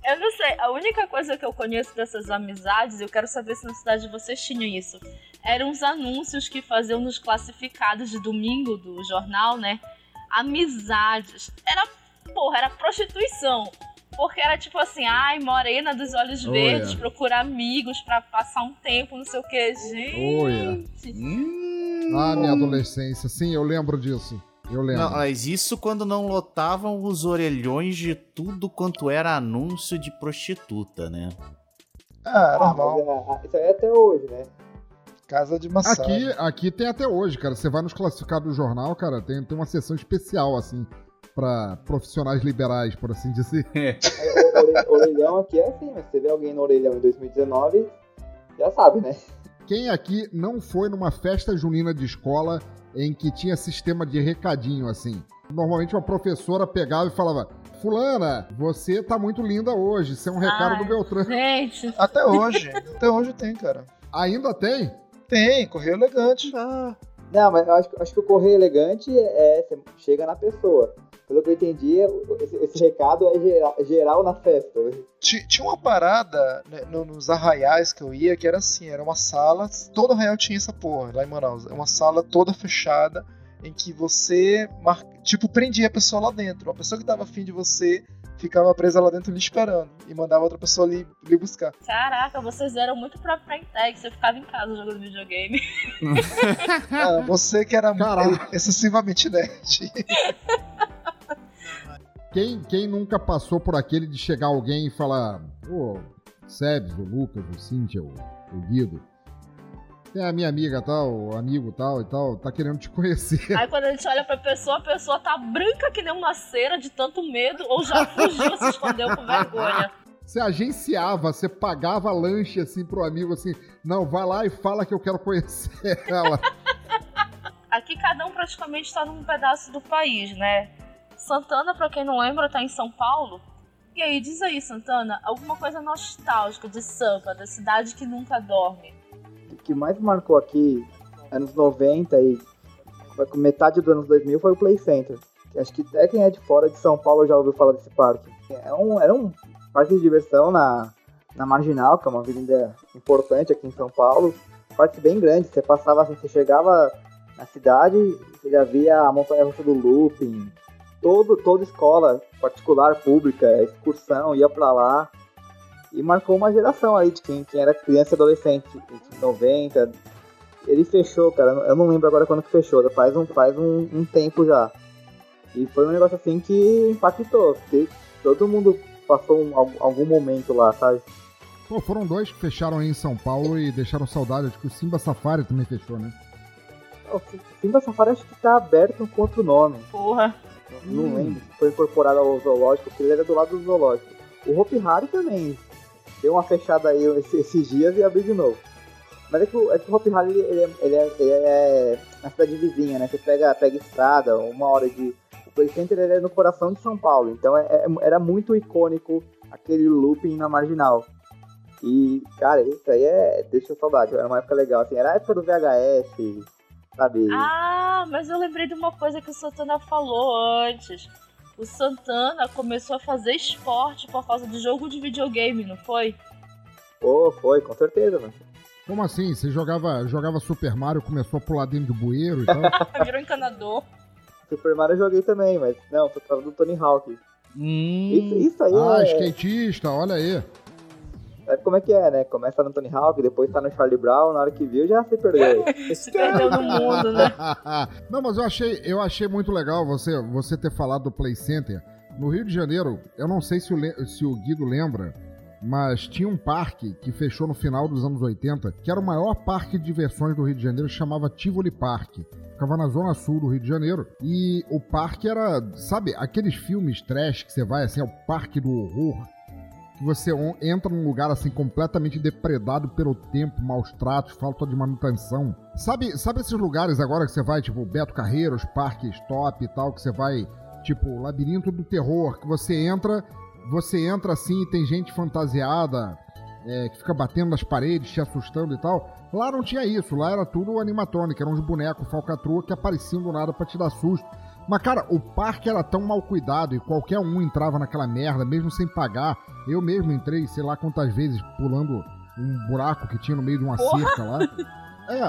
Eu não sei, a única coisa que eu conheço dessas amizades, eu quero saber se na cidade de vocês tinham isso, eram os anúncios que faziam nos classificados de domingo do jornal, né? Amizades. Era, porra, era prostituição. Porque era tipo assim, ai, morena dos olhos Olha. verdes, procura amigos pra passar um tempo, não sei o que. Gente. Olha. Hum. Ah, minha adolescência. Sim, eu lembro disso. Eu lembro. Não, mas isso quando não lotavam os orelhões de tudo quanto era anúncio de prostituta, né? Ah, Ah, normal. mas é, isso aí é até hoje, né? Casa de massagem. Aqui, aqui tem até hoje, cara. Você vai nos classificados do jornal, cara, tem, tem uma seção especial, assim, pra profissionais liberais, por assim dizer. Aí, o, ore- orelhão aqui é assim, mas você vê alguém no orelhão em 2019, já sabe, né? Quem aqui não foi numa festa junina de escola em que tinha sistema de recadinho, assim? Normalmente uma professora pegava e falava: Fulana, você tá muito linda hoje. Isso é um recado Ai. do Beltrán. Gente, Até hoje. Até hoje tem, cara. Ainda tem? Tem, correio elegante. Não, mas eu acho, acho que o correio elegante é, você chega na pessoa. Pelo que eu entendi, esse, esse recado é geral, geral na festa. Ti- Tinha uma parada né, no- nos arraiais que eu ia que era assim, era uma sala, todo arraial tinha essa porra lá em Manaus. É uma sala toda fechada em que você, mar- tipo, prendia a pessoa lá dentro. A pessoa que tava afim de você ficava presa lá dentro lhe esperando e mandava outra pessoa lhe, lhe buscar. caraca, vocês eram muito pra Frentex, você ficava em casa jogando videogame. Ah, você que era Caralho. excessivamente nerd. Quem, quem nunca passou por aquele de chegar alguém e falar: Ô, Sebes, o Lucas, o Cíntia, o, o Guido. Tem a minha amiga tal, o amigo tal e tal, tá querendo te conhecer. Aí quando a gente olha pra pessoa, a pessoa tá branca que nem uma cera de tanto medo ou já fugiu, se escondeu com vergonha. Você agenciava, você pagava lanche assim pro amigo assim, não, vai lá e fala que eu quero conhecer ela. Aqui cada um praticamente tá num pedaço do país, né? Santana, pra quem não lembra, tá em São Paulo. E aí, diz aí, Santana, alguma coisa nostálgica de Sampa, da cidade que nunca dorme. O que mais marcou aqui, anos 90 e metade dos anos 2000, foi o Play Center. Acho que até quem é de fora de São Paulo já ouviu falar desse parque. É um, era um parque de diversão na, na Marginal, que é uma avenida importante aqui em São Paulo, parques bem grandes. Você passava assim, você chegava na cidade, você já via a montanha russa do looping. Todo, toda escola particular, pública, excursão, ia pra lá. E marcou uma geração aí de quem, quem era criança e adolescente, de 90. Ele fechou, cara. Eu não lembro agora quando que fechou, faz um, faz um, um tempo já. E foi um negócio assim que impactou, porque todo mundo passou um, algum momento lá, sabe? Pô, foram dois que fecharam aí em São Paulo e deixaram saudade. Acho que o Simba Safari também fechou, né? O Simba Safari acho que tá aberto com outro nome. Porra. Não, hum. lembro se foi incorporado ao zoológico, porque ele era do lado do zoológico. O Hopi Hari também deu uma fechada aí esses dias e abriu de novo. Mas é que o, é que o Hopi Hari, ele, é, ele, é, ele é na cidade vizinha, né? Você pega, pega estrada, uma hora de... O Play Center ele é no coração de São Paulo, então é, é, era muito icônico aquele looping na Marginal. E, cara, isso aí é... deixa saudade, era uma época legal, assim, era a época do VHS, sabe? Ah, mas eu lembrei de uma coisa que o Santana falou antes. O Santana começou a fazer esporte por causa de jogo de videogame, não foi? Pô, foi, com certeza, mano. Como assim? Você jogava, jogava Super Mario, começou a pular dentro de bueiro e tal? Virou encanador. Super Mario eu joguei também, mas não, foi por causa do Tony Hawk. Hum. Isso, isso aí ah, é... skatista, olha aí. Sabe como é que é, né? Começa no Tony Hawk, depois tá no Charlie Brown, na hora que viu já se perdeu. se perdeu no mundo, né? Não, mas eu achei, eu achei muito legal você, você ter falado do Play Center. No Rio de Janeiro, eu não sei se o, se o Guido lembra, mas tinha um parque que fechou no final dos anos 80, que era o maior parque de diversões do Rio de Janeiro, chamava Tivoli Park. Ficava na zona sul do Rio de Janeiro. E o parque era, sabe, aqueles filmes trash que você vai assim, é o parque do horror. Que você entra num lugar assim completamente depredado pelo tempo, maus tratos, falta de manutenção. Sabe, sabe esses lugares agora que você vai, tipo Beto Carreiros, Parque Stop e tal, que você vai, tipo, Labirinto do Terror, que você entra você entra assim e tem gente fantasiada é, que fica batendo nas paredes, te assustando e tal. Lá não tinha isso, lá era tudo animatrônico, eram uns bonecos falcatrua que apareciam do nada pra te dar susto. Mas, cara, o parque era tão mal cuidado e qualquer um entrava naquela merda, mesmo sem pagar. Eu mesmo entrei, sei lá quantas vezes, pulando um buraco que tinha no meio de uma Porra. cerca lá. É,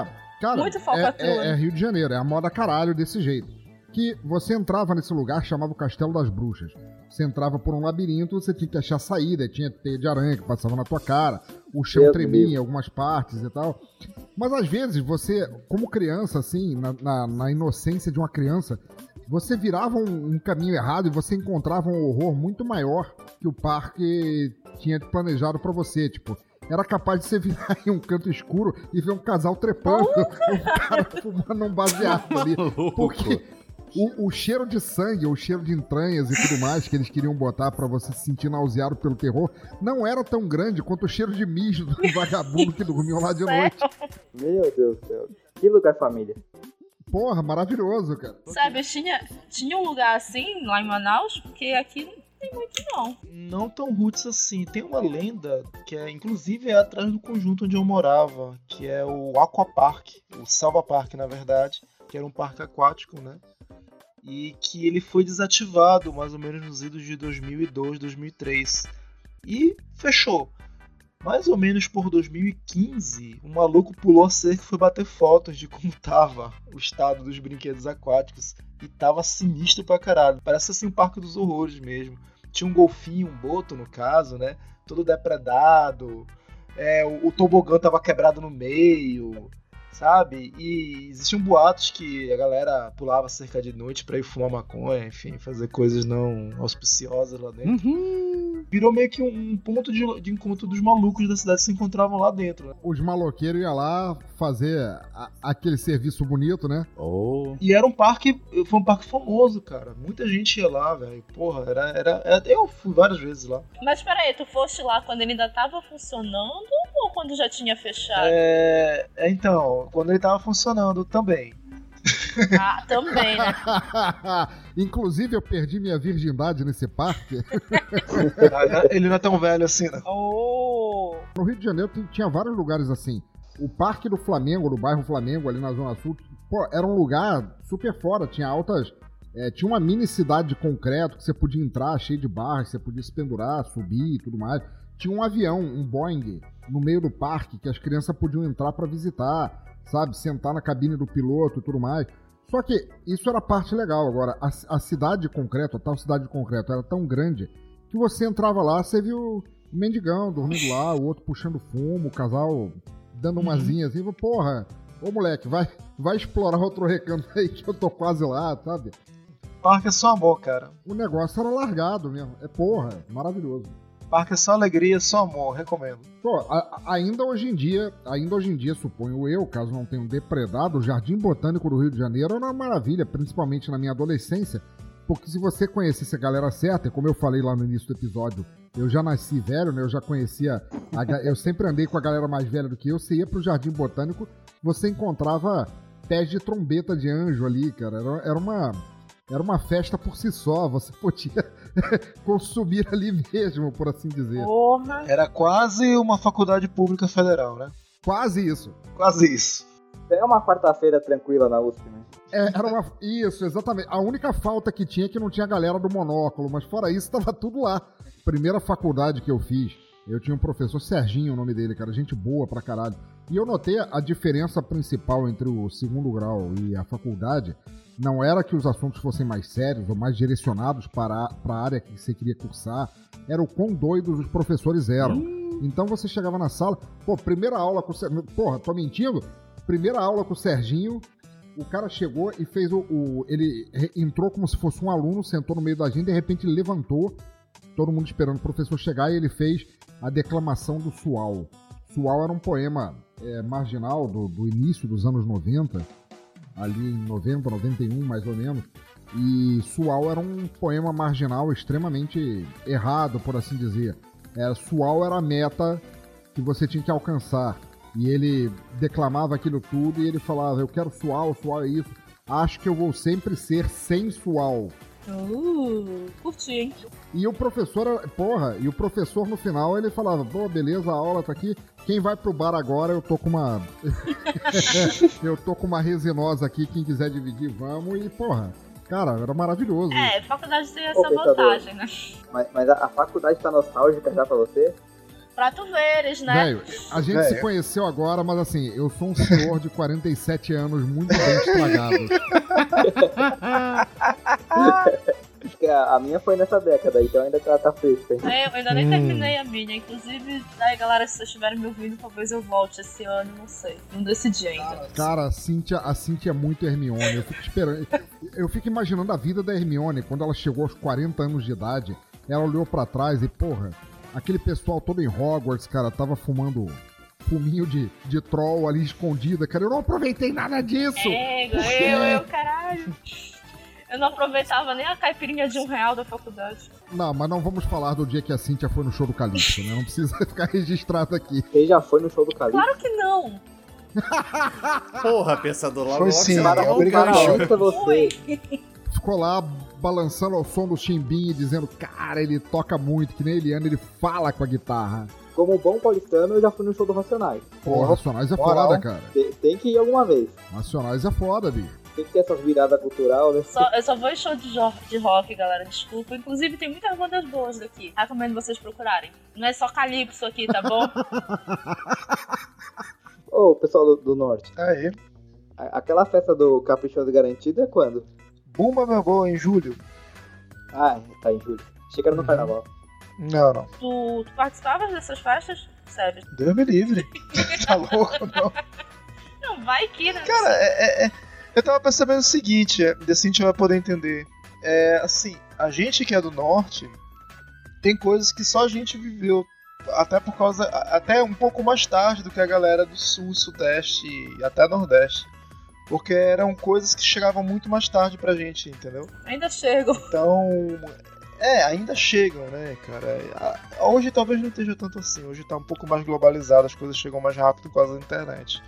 cara, Muito é, é, é Rio de Janeiro, é a moda caralho desse jeito. Que você entrava nesse lugar, chamava o Castelo das Bruxas. Você entrava por um labirinto, você tinha que achar saída, tinha teia de aranha que passava na tua cara, o chão Deus tremia em algumas partes e tal. Mas às vezes você, como criança, assim, na, na, na inocência de uma criança, você virava um, um, caminho errado e você encontrava um horror muito maior que o parque tinha planejado para você. Tipo, era capaz de você virar em um canto escuro e ver um casal trepando, um cara fumando um baseado ali. Porque o, o, cheiro de sangue, o cheiro de entranhas e tudo mais que eles queriam botar para você se sentir nauseado pelo terror não era tão grande quanto o cheiro de mijo do vagabundo que dormiu lá de noite. Meu Deus do céu. Que lugar família. Porra, maravilhoso, cara. Sabe, tinha, tinha um lugar assim lá em Manaus, porque aqui não tem muito não. Não tão roots assim. Tem uma lenda que é, inclusive, é atrás do conjunto onde eu morava, que é o Aquapark, o Salva Park, na verdade, que era um parque aquático, né? e que ele foi desativado mais ou menos nos idos de 2002, 2003 e fechou. Mais ou menos por 2015, um maluco pulou a cerca e foi bater fotos de como tava o estado dos brinquedos aquáticos e tava sinistro pra caralho. Parece assim um parque dos horrores mesmo. Tinha um golfinho, um boto no caso, né? Todo depredado. É, o, o tobogã tava quebrado no meio sabe? E existiam boatos que a galera pulava cerca de noite para ir fumar maconha, enfim, fazer coisas não auspiciosas lá dentro. Uhum. Virou meio que um ponto de, de, encontro dos malucos da cidade que se encontravam lá dentro. Né? Os maloqueiros iam lá fazer a, aquele serviço bonito, né? Oh. E era um parque, foi um parque famoso, cara. Muita gente ia lá, velho. Porra, era, era, era, Eu fui várias vezes lá. Mas peraí, tu foste lá quando ele ainda tava funcionando ou quando já tinha fechado? É, é então, quando ele tava funcionando também. Ah, também, né? Inclusive, eu perdi minha virgindade nesse parque. ele não é tão velho assim, né? Oh. No Rio de Janeiro tinha vários lugares assim. O Parque do Flamengo, do bairro Flamengo, ali na Zona Sul, pô, era um lugar super fora. Tinha altas. É, tinha uma mini cidade de concreto que você podia entrar cheio de barras, você podia se pendurar, subir e tudo mais tinha um avião, um Boeing, no meio do parque que as crianças podiam entrar para visitar, sabe? Sentar na cabine do piloto e tudo mais. Só que isso era a parte legal. Agora, a, a cidade de concreto, a tal cidade de concreto, era tão grande que você entrava lá, você viu o mendigão dormindo lá, o outro puxando fumo, o casal dando umas Uhum. assim, porra, ô moleque, vai, vai explorar outro recanto aí que eu tô quase lá, sabe? Parque é só amor, cara. O negócio era largado mesmo. É porra, maravilhoso. Parque é só alegria, só amor, recomendo. Pô, a- ainda hoje em dia, ainda hoje em dia, suponho eu, caso não tenham depredado, o Jardim Botânico do Rio de Janeiro era uma maravilha, principalmente na minha adolescência, porque se você conhecesse a galera certa, como eu falei lá no início do episódio, eu já nasci velho, né? Eu já conhecia, a eu sempre andei com a galera mais velha do que eu, você ia pro Jardim Botânico, você encontrava pés de trombeta de anjo ali, cara, era, era uma... Era uma festa por si só, você podia consumir ali mesmo, por assim dizer. Porra. Era quase uma faculdade pública federal, né? Quase isso. Quase isso. É uma quarta-feira tranquila na USP, né? É, era uma. Isso, exatamente. A única falta que tinha é que não tinha a galera do monóculo, mas fora isso, tava tudo lá. Primeira faculdade que eu fiz, eu tinha um professor, Serginho, o nome dele, cara, gente boa pra caralho. E eu notei a diferença principal entre o segundo grau e a faculdade. Não era que os assuntos fossem mais sérios ou mais direcionados para, para a área que você queria cursar, era o quão doidos os professores eram. Então você chegava na sala, pô, primeira aula com o Serginho. Porra, tô mentindo? Primeira aula com o Serginho, o cara chegou e fez o. o- ele entrou como se fosse um aluno, sentou no meio da gente, de repente levantou, todo mundo esperando o professor chegar, e ele fez a declamação do Sual. Sual era um poema é, marginal do, do início dos anos 90, ali em 90, 91 mais ou menos. E Sual era um poema marginal extremamente errado, por assim dizer. Era, Sual era a meta que você tinha que alcançar. E ele declamava aquilo tudo e ele falava: Eu quero Sual, Sual é isso. Acho que eu vou sempre ser sensual. Uh, curti, hein? E o professor, porra, e o professor no final ele falava: Pô, beleza, a aula tá aqui. Quem vai pro bar agora, eu tô com uma. eu tô com uma resinosa aqui, quem quiser dividir, vamos. E, porra, cara, era maravilhoso. É, faculdade tem essa vantagem, né? Mas, mas a, a faculdade tá nostálgica já pra você? Pra tu veres, né? Velho, a gente se Velho. conheceu agora, mas assim, eu sou um senhor de 47 anos muito bem estragado. Acho que a, a minha foi nessa década, então ainda tá, tá fresca. hein? É, eu ainda nem Hum. terminei a minha. Inclusive, aí galera, se vocês estiverem me ouvindo, talvez eu volte esse ano, não sei. Não decidi ainda. Cara, a Cíntia, a Cíntia é muito Hermione. Eu fico esperando. Eu fico imaginando a vida da Hermione quando ela chegou aos 40 anos de idade. Ela olhou pra trás e, porra, aquele pessoal todo em Hogwarts, cara, tava fumando fuminho de, de troll ali escondida. Cara, eu não aproveitei nada disso. É, eu, eu, caralho. Eu não aproveitava nem a caipirinha de um real da faculdade. Não, mas não vamos falar do dia que a Cíntia foi no show do Calypso, né? Não precisa ficar registrado aqui. Quem já foi no show do Calixto? Claro que não. Porra, pensador, logo Foi sim. Parabéns pra você. Ficou lá balançando ao som do chimbim e dizendo, cara, ele toca muito, que nem Eliane, ele fala com a guitarra. Como bom paulistano, eu já fui no show do Racionais. Pô, Racionais é moral. foda, cara. Tem, tem que ir alguma vez. Nacionais é foda, bicho. Tem que ter essas viradas cultural, né? Só- eu só vou em show de, jo- de rock, galera, desculpa. Inclusive, tem muitas bandas boas daqui. Recomendo vocês procurarem. Não é só Calypso aqui, tá bom? Ô, pessoal do, do norte, Aí. aquela festa do Caprichoso Garantido é quando? Bumba meu gol em julho. Ah, tá em julho. Chega no Uhum. carnaval. Não, não. tu, tu participavas dessas festas? Sério. Deus me livre. tá louco, não. Não, vai que, né? Cara, é, é- é- eu tava percebendo o seguinte, é, e assim a gente vai poder entender. É, assim, a gente que é do norte tem coisas que só a gente viveu. Até por causa. Até um pouco mais tarde do que a galera do sul, sudeste e até nordeste. Porque eram coisas que chegavam muito mais tarde pra gente, entendeu? Ainda chego. Então. É, ainda chegam, né, cara? Hoje talvez não esteja tanto assim. Hoje tá um pouco mais globalizado, as coisas chegam mais rápido por causa da internet.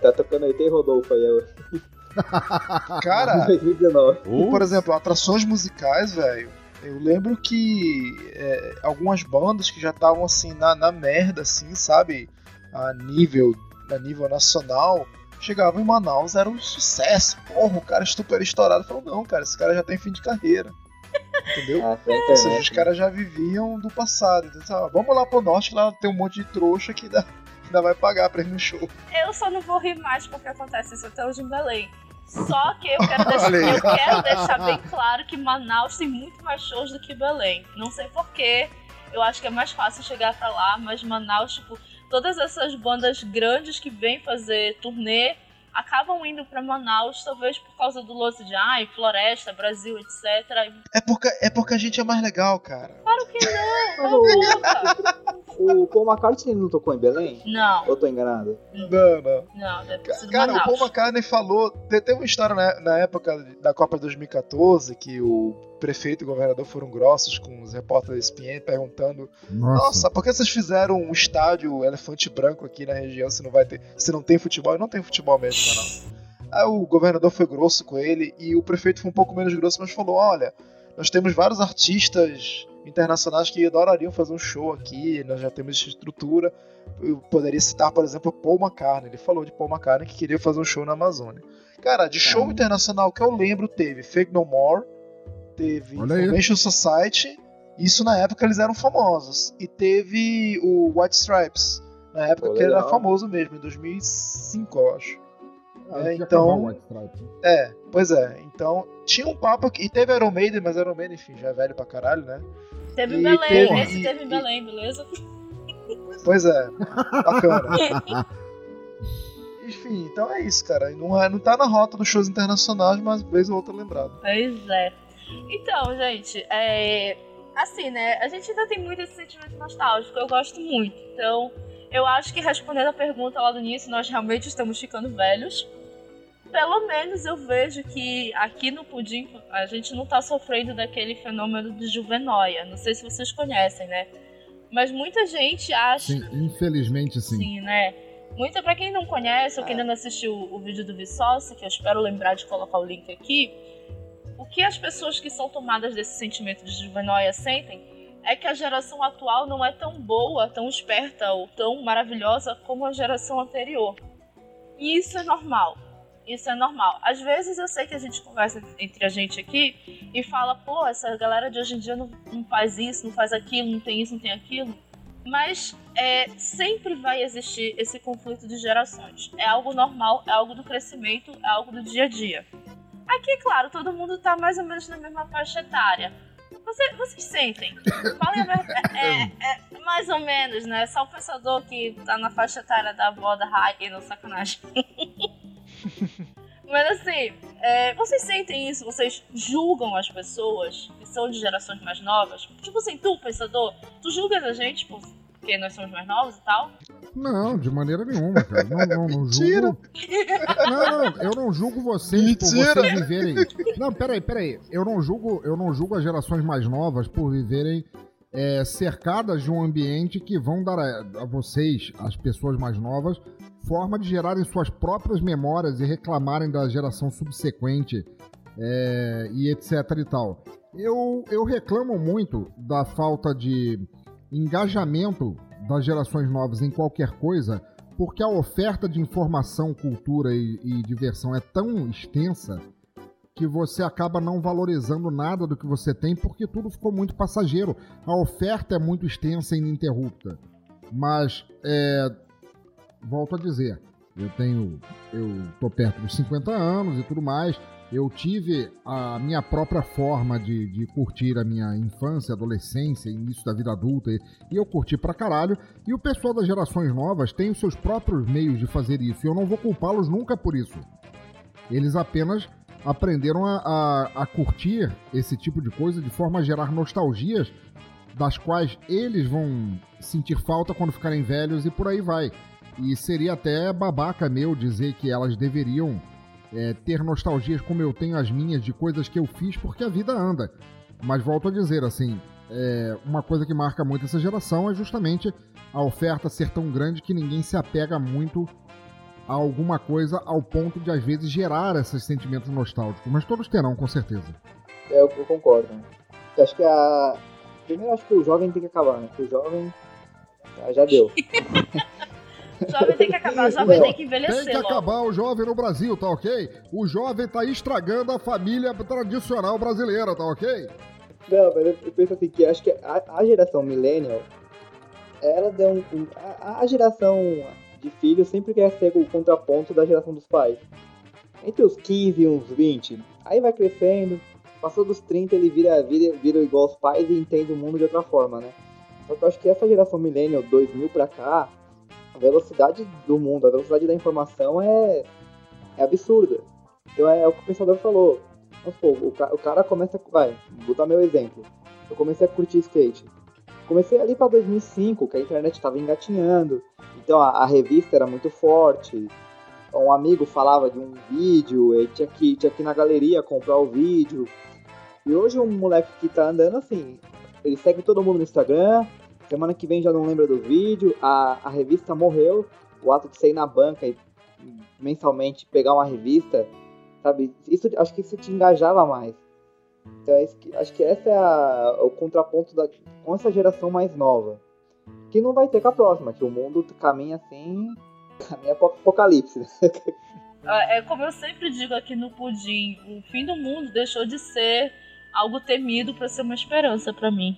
tá tocando ET e Rodolfo aí, eu- Cara, 2019. Uh, Por exemplo, atrações musicais, velho. Eu lembro que é, algumas bandas que já estavam assim na, na merda, assim, sabe? A nível, a nível nacional, chegavam em Manaus, era um sucesso. Porra, o cara é super estourado. Falou, não, cara, esse cara já tem fim de carreira. Entendeu? Ah, Ou seja, os caras já viviam do passado. Então, sabe, vamos lá pro norte, lá tem um monte de trouxa que ainda, ainda vai pagar pra ir no show. Eu só não vou rir mais porque acontece isso até hoje em Belém. Só que eu quero, deixar, eu quero deixar bem claro que Manaus tem muito mais shows do que Belém. Não sei porquê. Eu acho que é mais fácil chegar pra lá, mas Manaus, tipo, todas essas bandas grandes que vêm fazer turnê acabam indo pra Manaus, talvez por causa do lance de ai, floresta, Brasil, etc. É porque, é porque a gente é mais legal, cara. Claro que não, cala o- Paul McCartney não tocou em Belém? Não, Ou eu tô enganado? Não, não. não, deve ter sido Cara, o Paul. McCartney falou. Tem uma história na, na época da Copa de 2014 que o prefeito e o governador foram grossos com os repórteres da ESPN perguntando: Nossa. Nossa, por que vocês fizeram um estádio elefante branco aqui na região se não vai ter. Se não tem futebol? E não tem futebol mesmo, não. Aí o governador foi grosso com ele e o prefeito foi um pouco menos grosso, mas falou: Olha, nós temos vários artistas internacionais que adorariam fazer um show aqui, nós já temos estrutura. Eu poderia citar, por exemplo, Paul McCartney. Ele falou de Paul McCartney que queria fazer um show na Amazônia. Cara, de show Caramba. internacional que eu lembro, teve Fake No More, teve. Information Society, isso na época eles eram famosos. E teve o White Stripes, na época Pô, que ele era famoso mesmo, em 2005, eu acho. Ah, É, então-. É, pois é. Então, tinha um papo que. E teve Iron Maiden, mas Iron Maiden, enfim, já é velho pra caralho, né? Teve em E Belém, teve- esse teve em e- Belém, beleza? Pois é, bacana. Enfim, então é isso, cara. Não, é, não tá na rota dos shows internacionais, mas vez ou outra lembrado. Pois é. Então, gente, é. Assim, né? A gente ainda tem muito esse sentimento nostálgico, eu gosto muito. Então, eu acho que respondendo a pergunta lá do início, nós realmente estamos ficando velhos. Pelo menos eu vejo que aqui no Pudim a gente não tá sofrendo daquele fenômeno de juvenóia. Não sei se vocês conhecem, né? Mas muita gente acha. Sim, infelizmente sim. Sim, né? Muita, pra quem não conhece ou que ainda não assistiu o vídeo do Vsauce, que eu espero lembrar de colocar o link aqui, o que as pessoas que são tomadas desse sentimento de juvenóia sentem é que a geração atual não é tão boa, tão esperta ou tão maravilhosa como a geração anterior. E isso é normal. Isso é normal. Às vezes eu sei que a gente conversa entre a gente aqui e fala, pô, essa galera de hoje em dia não, não faz isso, não faz aquilo, não tem isso, não tem aquilo. Mas é, sempre vai existir esse conflito de gerações. É algo normal, é algo do crescimento, é algo do dia a dia. Aqui, claro, todo mundo tá mais ou menos na mesma faixa etária. Você- vocês sentem? Falem a verdade. É, é mais ou menos, né? Só o pensador que tá na faixa etária da avó da Hagen, não sacanagem. Mas assim, é, vocês sentem isso? Vocês julgam as pessoas que são de gerações mais novas? Tipo assim, tu, pensador, tu julgas a gente por- porque nós somos mais novos e tal? Não, de maneira nenhuma, cara. Não, não, não julgo. Não, não, eu não julgo vocês por Mentira. vocês viverem. Não, peraí, peraí. Eu não julgo, eu não julgo as gerações mais novas por viverem é, cercadas de um ambiente que vão dar a, a vocês, as pessoas mais novas, forma de gerarem suas próprias memórias e reclamarem da geração subsequente é, e etc e tal. Eu, eu reclamo muito da falta de engajamento das gerações novas em qualquer coisa, porque a oferta de informação, cultura e, e diversão é tão extensa que você acaba não valorizando nada do que você tem, porque tudo ficou muito passageiro. A oferta é muito extensa e ininterrupta. Mas, é, volto a dizer, eu tenho, eu tô perto dos 50 anos e tudo mais. Eu tive a minha própria forma de, de curtir a minha infância, adolescência, início da vida adulta, e, eu curti pra caralho. E o pessoal das gerações novas tem os seus próprios meios de fazer isso, e eu não vou culpá-los nunca por isso. Eles apenas aprenderam a, a, a curtir esse tipo de coisa de forma a gerar nostalgias das quais eles vão sentir falta quando ficarem velhos e por aí vai. E seria até babaca meu dizer que elas deveriam é, ter nostalgias como eu tenho as minhas de coisas que eu fiz porque a vida anda. Mas volto a dizer, assim, é, uma coisa que marca muito essa geração é justamente a oferta ser tão grande que ninguém se apega muito a alguma coisa ao ponto de às vezes gerar esses sentimentos nostálgicos. Mas todos terão, com certeza. É, eu, eu concordo. Eu acho que a. Primeiro, acho que o jovem tem que acabar, né? Porque o jovem. ah, já deu. Jovem tem que acabar, jovem tem que Tem envelhecer que logo. acabar o jovem no Brasil, tá ok? O jovem tá estragando a família tradicional brasileira, tá ok? Não, mas eu penso assim, que acho que a, a geração millennial, ela deu um, um a, a, geração de filhos sempre quer ser o contraponto da geração dos pais. Entre os 15 e uns 20, aí vai crescendo, passou dos 30 ele vira, vira, vira igual aos pais e entende o mundo de outra forma, né? Só que eu acho que essa geração millennial 2000 pra cá, a velocidade do mundo, a velocidade da informação é, é absurda. Então é, é o que o pensador falou. Vamos supor, o, o cara começa. Vai, vou dar meu exemplo. Eu comecei a curtir skate. Comecei ali para 2005, que a internet estava engatinhando. Então a, a, revista era muito forte. Um amigo falava de um vídeo, ele tinha que, tinha que ir na galeria comprar o vídeo. E hoje um moleque que tá andando assim, ele segue todo mundo no Instagram, semana que vem já não lembra do vídeo, a, a revista morreu, o ato de sair na banca e mensalmente pegar uma revista, sabe? Isso acho que isso te engajava mais. Então acho que essa é a, o contraponto da, com essa geração mais nova. Que não vai ter com a próxima, que o mundo caminha assim, caminha pro apocalipse. É, é como eu sempre digo aqui no Pudim, o fim do mundo deixou de ser algo temido para ser uma esperança para mim.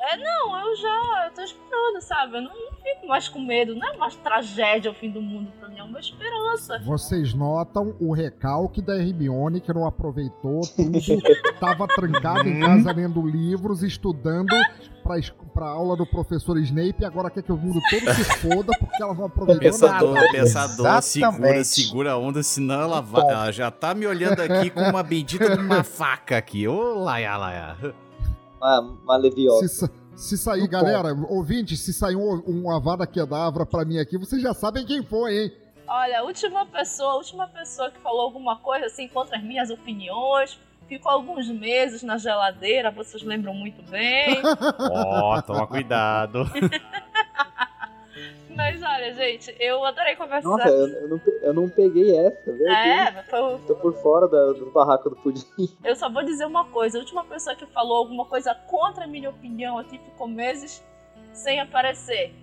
É, não, eu já eu tô esperando, sabe? Eu não, não, fico mais com medo, não é mais tragédia o fim do mundo pra mim, é uma esperança. Vocês notam o recalque da Hermione que não aproveitou tudo, tava trancada em casa lendo livros, estudando pra, pra aula do professor Snape e agora quer que o mundo todo se foda porque ela não aproveitou pensador, nada. Pensador, segura, segura a onda, senão ela, vai, ela já tá me olhando aqui com uma bendita de uma faca aqui. Ô, laia, laia uma, uma leviosa. Se, se sair, galera, ouvinte, se sair um, um Avada Kedavra pra mim aqui, vocês já sabem quem foi, hein? Olha, a última pessoa, a última pessoa que falou alguma coisa assim contra as minhas opiniões, ficou alguns meses na geladeira, vocês lembram muito bem. Ó, oh, toma cuidado. Mas olha, gente, eu adorei conversar. Nossa, eu, eu, não, eu não peguei essa, velho. É, foi... Tô por fora da, do barraco do pudim. Eu só vou dizer uma coisa: a última pessoa que falou alguma coisa contra a minha opinião aqui ficou meses sem aparecer.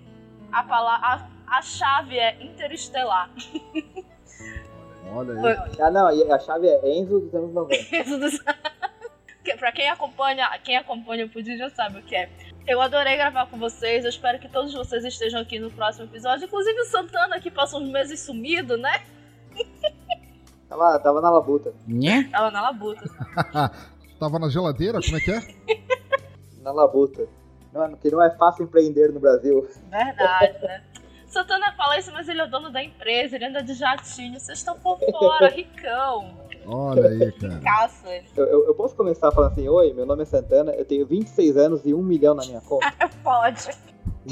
A, palavra, a, a chave é interestelar. Olha aí. Ah, não, a chave é Enzo dos anos 90. Enzo dos Pra quem acompanha, quem acompanha o Pudim já sabe o que é. Eu adorei gravar com vocês. Eu espero que todos vocês estejam aqui no próximo episódio. Inclusive o Santana, que passou uns meses sumido, né? Tava, tava na labuta. Tava na labuta. tava na geladeira? Como é que é? na labuta. Não, que não é fácil empreender no Brasil. Verdade, né? Santana fala isso, mas ele é o dono da empresa, ele anda de jatinho. Vocês estão por fora, ricão. Olha aí, cara. Eu, eu, eu, posso começar falando assim: Oi, meu nome é Santana, eu tenho 26 anos e 1 milhão na minha conta? Pode.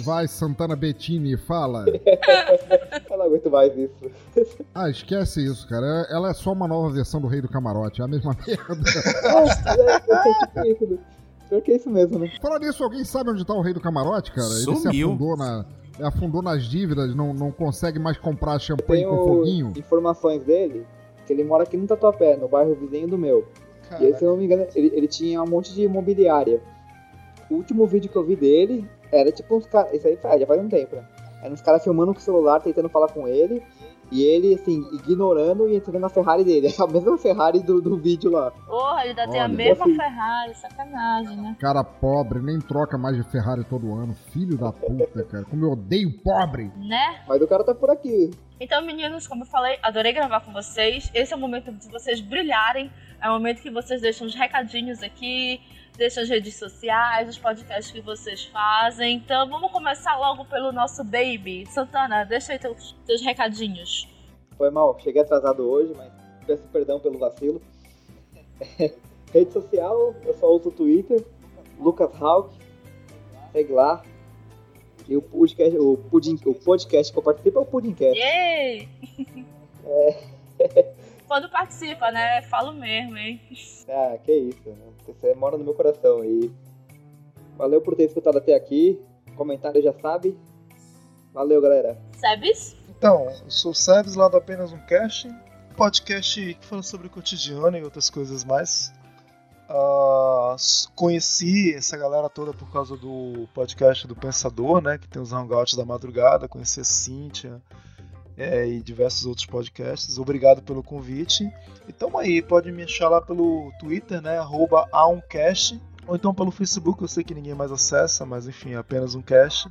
Vai, Santana Bettini, fala. eu não aguento mais isso. Ah, esquece isso, cara. Ela é só uma nova versão do Rei do Camarote, é a mesma merda. é, é, isso. Pior que é isso mesmo, né? Falar nisso, alguém sabe onde tá o Rei do Camarote, cara? Sumiu. Ele se afundou na afundou nas dívidas, não, não consegue mais comprar champanhe com foguinho. informações dele que ele mora aqui no Tatuapé, no bairro vizinho do meu. Caraca. E aí, se eu não me engano, ele, ele tinha um monte de imobiliária. O último vídeo que eu vi dele era tipo uns caras. Isso aí faz, já faz um tempo, né? Era uns caras filmando com o celular, tentando falar com ele. E ele, assim, ignorando e entrando na Ferrari dele. A mesma Ferrari do, do vídeo lá. Porra, ele tem a mesma assim, Ferrari, sacanagem, né? Cara pobre, nem troca mais de Ferrari todo ano. Filho da puta, cara. Como eu odeio pobre. Né? Mas o cara tá por aqui. Então, meninos, como eu falei, adorei gravar com vocês. Esse é o momento de vocês brilharem. É o momento que vocês deixam os recadinhos aqui, deixam as redes sociais, os podcasts que vocês fazem. Então, vamos começar logo pelo nosso baby. Santana, deixa aí teus, teus recadinhos. Foi mal, cheguei atrasado hoje, mas peço perdão pelo vacilo. Rede social, eu só uso o Twitter, Lucas Hawk, segue lá, e o podcast, o, pudim, o podcast que eu participo é o Pudimcast. Yay! É. Quando participa, né? Falo mesmo, hein? Ah, que isso. Né? Você mora no meu coração. E valeu por ter escutado até aqui. Comentário já sabe. Valeu, galera. Sebes? Então, eu sou o Sebes, lá do Apenas um Cast. Podcast que fala sobre o cotidiano e outras coisas mais. Uh, conheci essa galera toda por causa do podcast do Pensador, né? Que tem os hangouts da madrugada. Conheci a Cíntia é, e diversos outros podcasts. Obrigado pelo convite. E tamo aí, pode me achar lá pelo Twitter, né? Arroba Aumcast. Ou então pelo Facebook, eu sei que ninguém mais acessa, mas enfim, é apenas um cast.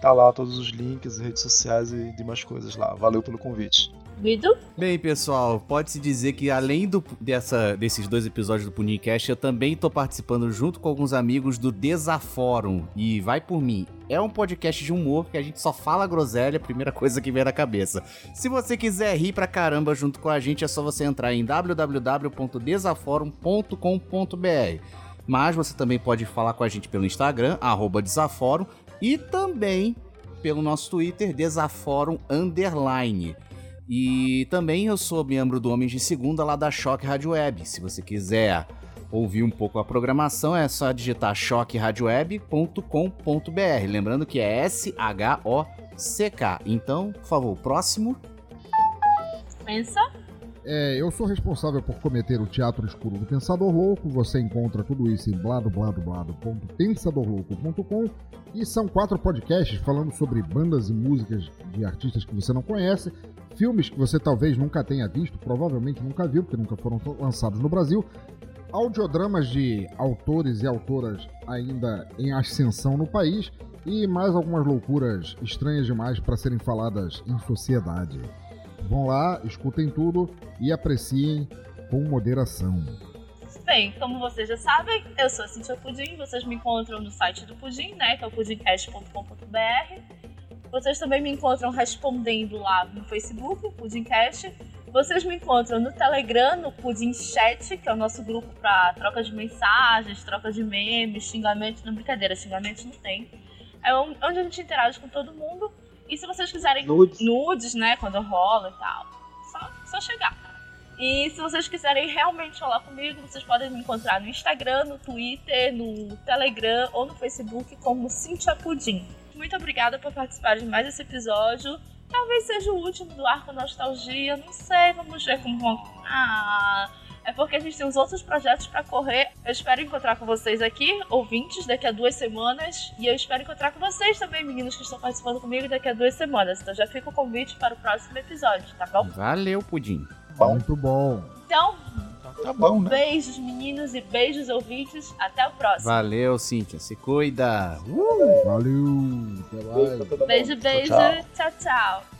Tá lá todos os links, redes sociais e demais coisas lá. Valeu pelo convite. Guido? Bem, pessoal, pode-se dizer que além do, dessa, desses dois episódios do Punicast, eu também tô participando junto com alguns amigos do Desafórum. E vai por mim, é um podcast de humor que a gente só fala groselha, primeira coisa que vem na cabeça. Se você quiser rir pra caramba junto com a gente, é só você entrar em www.desaforum.com.br. Mas você também pode falar com a gente pelo Instagram, Desaforum, e também pelo nosso Twitter, Desaforum Underline. E também eu sou membro do Homens de Segunda lá da Choque Rádio Web. Se você quiser ouvir um pouco a programação, é só digitar choqueradioweb.com.br. Lembrando que é S-H-O-C-K. Então, por favor, próximo. Pensa. É, eu sou responsável por cometer o Teatro Escuro do Pensador Louco. Você encontra tudo isso em bladobladoblado.pensadorlouco.com e são quatro podcasts falando sobre bandas e músicas de artistas que você não conhece, filmes que você talvez nunca tenha visto, provavelmente nunca viu, porque nunca foram lançados no Brasil, audiodramas de autores e autoras ainda em ascensão no país e mais algumas loucuras estranhas demais para serem faladas em sociedade. Vão lá, escutem tudo e apreciem com moderação. Bem, como vocês já sabem, eu sou a Cintia Pudim, vocês me encontram no site do Pudim, né, que é o pudimcast.com.br. Vocês também me encontram respondendo lá no Facebook, Pudimcast. Vocês me encontram no Telegram, no Pudim Chat, que é o nosso grupo para troca de mensagens, troca de memes, xingamentos. Não, brincadeira, xingamentos não tem. É onde a gente interage com todo mundo. E se vocês quiserem Nudes. nudes né, quando rola e tal, só, só chegar. E se vocês quiserem realmente falar comigo, vocês podem me encontrar no Instagram, no Twitter, no Telegram ou no Facebook como Cintia Pudim. Muito obrigada por participar de mais esse episódio. Talvez seja o último do Arco Nostalgia, não sei, vamos ver como vão. Ah, é porque a gente tem uns outros projetos pra correr. Eu espero encontrar com vocês aqui, ouvintes, daqui a duas semanas. E eu espero encontrar com vocês também, meninos que estão participando comigo, daqui a duas semanas. Então já fica o convite para o próximo episódio, tá bom? Valeu, Pudim. Bom, Muito bom. Então, então tá bom, né? beijos, meninos, e beijos, ouvintes. Até o próximo. Valeu, Cíntia. Se cuida. Valeu. Até Beijo mais. Beijo, beijo. Tchau, tchau. tchau.